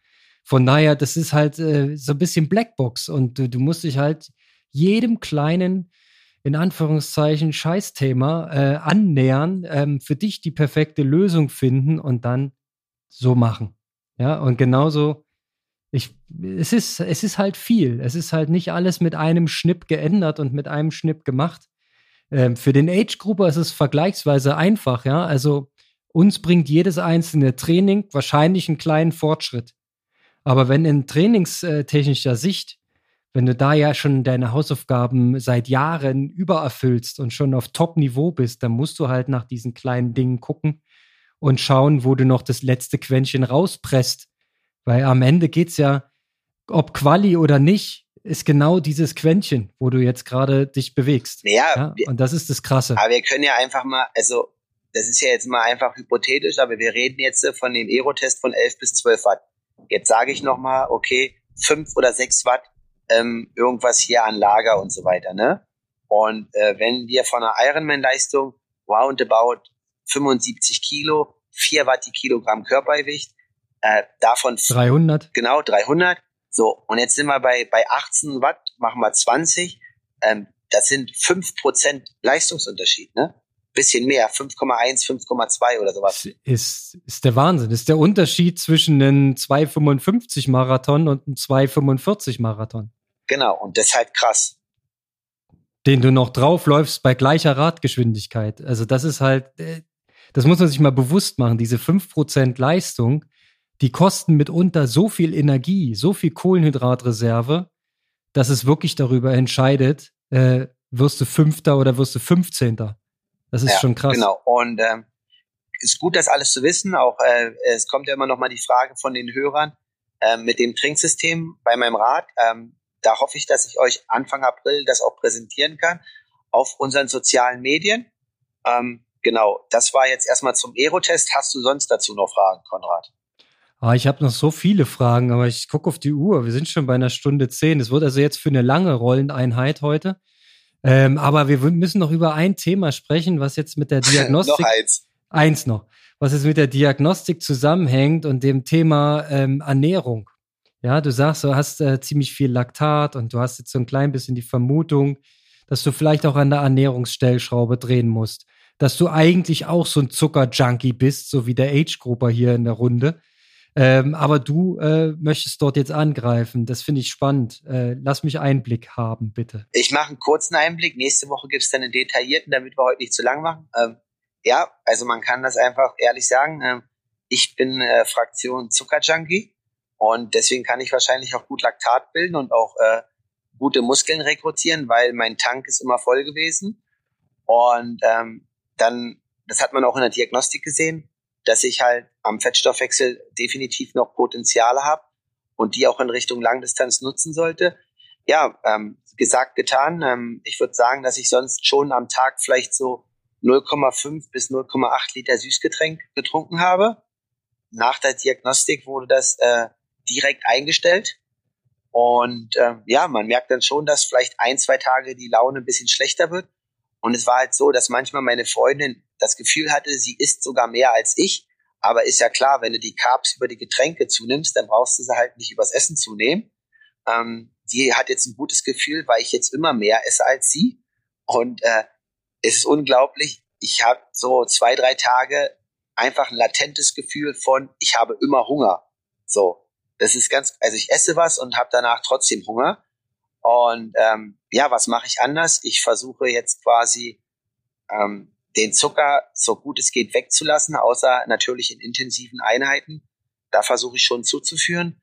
Von daher, das ist halt äh, so ein bisschen Blackbox und du, du musst dich halt jedem kleinen, in Anführungszeichen, Scheißthema äh, annähern, ähm, für dich die perfekte Lösung finden und dann so machen. Ja, und genauso, ich, es ist, es ist halt viel. Es ist halt nicht alles mit einem Schnipp geändert und mit einem Schnipp gemacht. Ähm, für den Age-Grupper ist es vergleichsweise einfach, ja. Also uns bringt jedes einzelne Training wahrscheinlich einen kleinen Fortschritt. Aber wenn in trainingstechnischer Sicht wenn du da ja schon deine Hausaufgaben seit Jahren übererfüllst und schon auf Top-Niveau bist, dann musst du halt nach diesen kleinen Dingen gucken und schauen, wo du noch das letzte Quäntchen rauspresst. Weil am Ende geht's ja, ob Quali oder nicht, ist genau dieses Quäntchen, wo du jetzt gerade dich bewegst. Ja, ja? Und das ist das Krasse. Aber wir können ja einfach mal, also das ist ja jetzt mal einfach hypothetisch, aber wir reden jetzt von dem Aerotest von 11 bis 12 Watt. Jetzt sage ich nochmal, okay, 5 oder 6 Watt ähm, irgendwas hier an Lager und so weiter. Ne? Und äh, wenn wir von einer Ironman-Leistung roundabout 75 Kilo, 4 Watt die Kilogramm Körpergewicht, äh, davon 300. Genau, 300. So, und jetzt sind wir bei, bei 18 Watt, machen wir 20. Ähm, das sind 5% Leistungsunterschied, ne? Bisschen mehr, 5,1, 5,2 oder sowas. Ist, ist der Wahnsinn. Ist der Unterschied zwischen einem 2,55 Marathon und einem 2,45 Marathon. Genau, und das ist halt krass. Den du noch draufläufst bei gleicher Radgeschwindigkeit. Also das ist halt, äh, das muss man sich mal bewusst machen, diese 5% Leistung, die kosten mitunter so viel Energie, so viel Kohlenhydratreserve, dass es wirklich darüber entscheidet, äh, wirst du Fünfter oder wirst du Fünfzehnter. Das ist ja, schon krass. Genau. Und ähm, ist gut, das alles zu wissen. Auch äh, es kommt ja immer noch mal die Frage von den Hörern äh, mit dem Trinksystem bei meinem Rad. Ähm, da hoffe ich, dass ich euch Anfang April das auch präsentieren kann auf unseren sozialen Medien. Ähm, genau, das war jetzt erstmal zum Aerotest. Hast du sonst dazu noch Fragen, Konrad? Ah, ich habe noch so viele Fragen, aber ich gucke auf die Uhr. Wir sind schon bei einer Stunde zehn. Es wird also jetzt für eine lange Rolleneinheit heute. Ähm, aber wir müssen noch über ein Thema sprechen, was jetzt mit der (laughs) Diagnostik. noch eins. Eins noch. Was jetzt mit der Diagnostik zusammenhängt und dem Thema ähm, Ernährung. Ja, du sagst, du hast äh, ziemlich viel Laktat und du hast jetzt so ein klein bisschen die Vermutung, dass du vielleicht auch an der Ernährungsstellschraube drehen musst. Dass du eigentlich auch so ein Zuckerjunkie bist, so wie der Age-Grupper hier in der Runde. Ähm, aber du äh, möchtest dort jetzt angreifen. Das finde ich spannend. Äh, lass mich Einblick haben, bitte. Ich mache einen kurzen Einblick. Nächste Woche gibt es dann einen detaillierten, damit wir heute nicht zu lang machen. Ähm, ja, also man kann das einfach ehrlich sagen. Ähm, ich bin äh, Fraktion Zuckerjunkie und deswegen kann ich wahrscheinlich auch gut Laktat bilden und auch äh, gute Muskeln rekrutieren, weil mein Tank ist immer voll gewesen. Und ähm, dann, das hat man auch in der Diagnostik gesehen, dass ich halt am Fettstoffwechsel definitiv noch Potenziale habe und die auch in Richtung Langdistanz nutzen sollte. Ja, ähm, gesagt, getan. Ähm, ich würde sagen, dass ich sonst schon am Tag vielleicht so 0,5 bis 0,8 Liter Süßgetränk getrunken habe. Nach der Diagnostik wurde das äh, direkt eingestellt. Und äh, ja, man merkt dann schon, dass vielleicht ein, zwei Tage die Laune ein bisschen schlechter wird. Und es war halt so, dass manchmal meine Freundin das Gefühl hatte, sie isst sogar mehr als ich. Aber ist ja klar, wenn du die Carbs über die Getränke zunimmst, dann brauchst du sie halt nicht übers Essen zunehmen. Ähm, die hat jetzt ein gutes Gefühl, weil ich jetzt immer mehr esse als sie. Und äh, es ist unglaublich. Ich habe so zwei, drei Tage einfach ein latentes Gefühl von, ich habe immer Hunger. So, das ist ganz, also ich esse was und habe danach trotzdem Hunger. Und ähm, ja, was mache ich anders? Ich versuche jetzt quasi ähm, den Zucker so gut es geht wegzulassen, außer natürlich in intensiven Einheiten. Da versuche ich schon zuzuführen.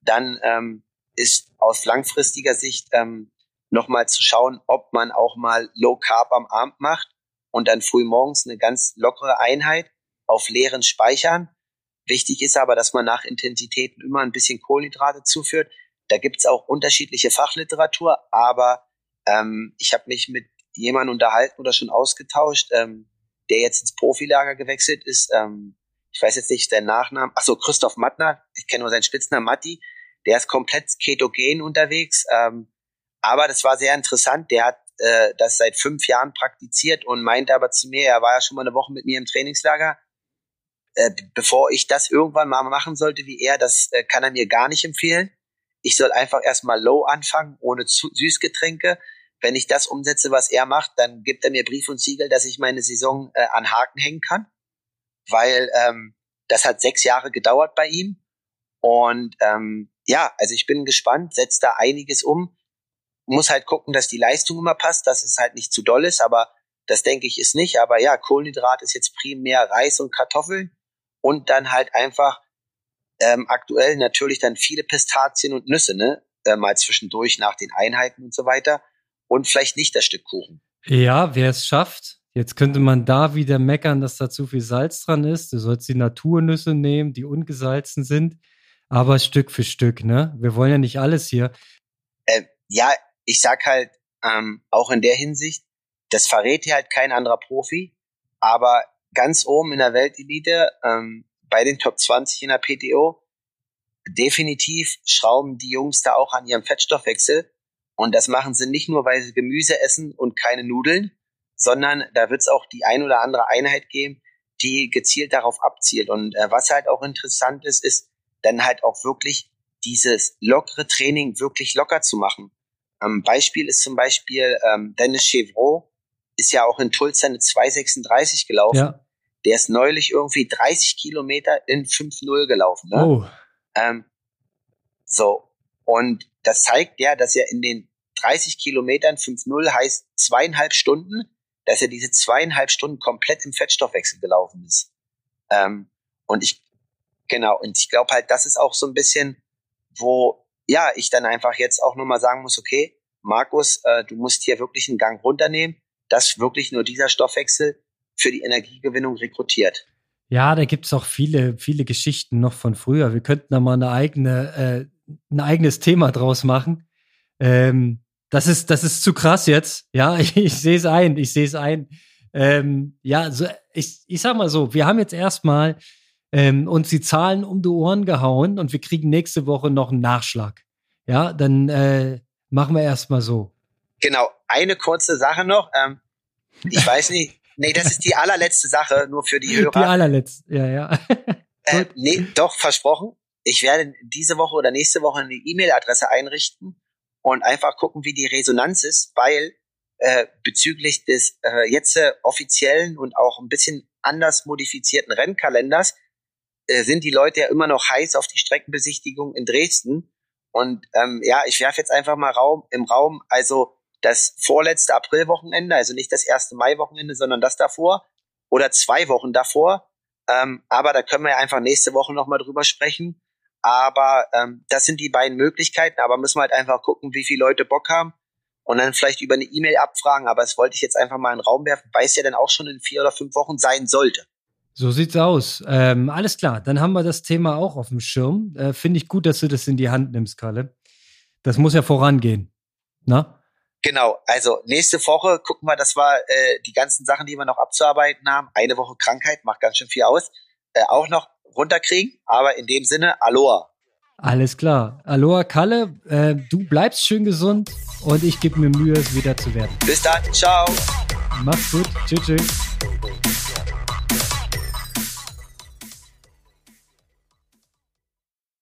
Dann ähm, ist aus langfristiger Sicht ähm, nochmal zu schauen, ob man auch mal Low Carb am Abend macht und dann früh morgens eine ganz lockere Einheit auf leeren Speichern. Wichtig ist aber, dass man nach Intensitäten immer ein bisschen Kohlenhydrate zuführt. Da gibt's auch unterschiedliche Fachliteratur, aber ähm, ich habe mich mit jemandem unterhalten oder schon ausgetauscht, ähm, der jetzt ins Profilager gewechselt ist. Ähm, ich weiß jetzt nicht den Nachnamen. Ach so, Christoph Mattner. Ich kenne nur seinen Spitznamen Matti. Der ist komplett ketogen unterwegs. Ähm, aber das war sehr interessant. Der hat äh, das seit fünf Jahren praktiziert und meinte aber zu mir, er war ja schon mal eine Woche mit mir im Trainingslager, äh, bevor ich das irgendwann mal machen sollte wie er, das äh, kann er mir gar nicht empfehlen. Ich soll einfach erstmal low anfangen, ohne Süßgetränke. Wenn ich das umsetze, was er macht, dann gibt er mir Brief und Siegel, dass ich meine Saison äh, an Haken hängen kann. Weil ähm, das hat sechs Jahre gedauert bei ihm. Und ähm, ja, also ich bin gespannt, setzt da einiges um muss halt gucken, dass die Leistung immer passt, dass es halt nicht zu doll ist, aber das denke ich ist nicht. Aber ja, Kohlenhydrat ist jetzt primär Reis und Kartoffeln und dann halt einfach ähm, aktuell natürlich dann viele Pistazien und Nüsse, ne? Äh, mal zwischendurch nach den Einheiten und so weiter. Und vielleicht nicht das Stück Kuchen. Ja, wer es schafft. Jetzt könnte man da wieder meckern, dass da zu viel Salz dran ist. Du sollst die Naturnüsse nehmen, die ungesalzen sind. Aber Stück für Stück, ne? Wir wollen ja nicht alles hier. Äh, ja, ich sag halt, ähm, auch in der Hinsicht, das verrät hier halt kein anderer Profi, aber ganz oben in der Weltelite, ähm, bei den Top 20 in der PTO, definitiv schrauben die Jungs da auch an ihrem Fettstoffwechsel. Und das machen sie nicht nur, weil sie Gemüse essen und keine Nudeln, sondern da wird es auch die ein oder andere Einheit geben, die gezielt darauf abzielt. Und äh, was halt auch interessant ist, ist dann halt auch wirklich dieses lockere Training wirklich locker zu machen. Ähm, Beispiel ist zum Beispiel ähm, Dennis Chevreau, ist ja auch in Tulsa eine 2,36 gelaufen. Ja. Der ist neulich irgendwie 30 Kilometer in 5,0 gelaufen. Ne? Oh. Ähm, so. Und das zeigt ja, dass er in den 30 Kilometern 5,0 heißt zweieinhalb Stunden, dass er diese zweieinhalb Stunden komplett im Fettstoffwechsel gelaufen ist. Ähm, und ich, genau, und ich glaube halt, das ist auch so ein bisschen, wo ja, ich dann einfach jetzt auch nochmal sagen muss, okay, Markus, äh, du musst hier wirklich einen Gang runternehmen, dass wirklich nur dieser Stoffwechsel für die Energiegewinnung rekrutiert. Ja, da gibt's auch viele, viele Geschichten noch von früher. Wir könnten da mal eine eigene, äh, ein eigenes Thema draus machen. Ähm, das ist, das ist zu krass jetzt. Ja, (laughs) ich, ich sehe es ein, ich sehe es ein. Ähm, ja, so, ich, ich sag mal so, wir haben jetzt erstmal ähm, uns die Zahlen um die Ohren gehauen und wir kriegen nächste Woche noch einen Nachschlag. Ja, dann äh, machen wir erstmal so. Genau, eine kurze Sache noch. Ähm, ich weiß nicht, nee, das ist die allerletzte Sache, nur für die Hörer. Die allerletzte, ja, ja. äh, nee, doch, versprochen. ich werde diese Woche oder nächste Woche eine E-Mail-Adresse einrichten und einfach gucken, wie die Resonanz ist, weil äh, bezüglich des äh, jetzt äh, offiziellen und auch ein bisschen anders modifizierten Rennkalenders äh, sind die Leute ja immer noch heiß auf die Streckenbesichtigung in Dresden. Und ähm, ja, ich werfe jetzt einfach mal Raum im Raum, also das vorletzte Aprilwochenende, also nicht das erste Maiwochenende, sondern das davor oder zwei Wochen davor. Ähm, aber da können wir ja einfach nächste Woche nochmal drüber sprechen. Aber ähm, das sind die beiden Möglichkeiten. Aber müssen wir halt einfach gucken, wie viele Leute Bock haben und dann vielleicht über eine E-Mail abfragen. Aber das wollte ich jetzt einfach mal in den Raum werfen, weil es ja dann auch schon in vier oder fünf Wochen sein sollte. So sieht's aus. Ähm, alles klar, dann haben wir das Thema auch auf dem Schirm. Äh, Finde ich gut, dass du das in die Hand nimmst, Kalle. Das muss ja vorangehen. Na? Genau, also nächste Woche gucken wir, das war äh, die ganzen Sachen, die wir noch abzuarbeiten haben. Eine Woche Krankheit macht ganz schön viel aus. Äh, auch noch runterkriegen, aber in dem Sinne, Aloha. Alles klar. Aloha, Kalle. Äh, du bleibst schön gesund und ich gebe mir Mühe, es wieder zu werden. Bis dann. Ciao. Mach's gut. Tschüss. tschüss.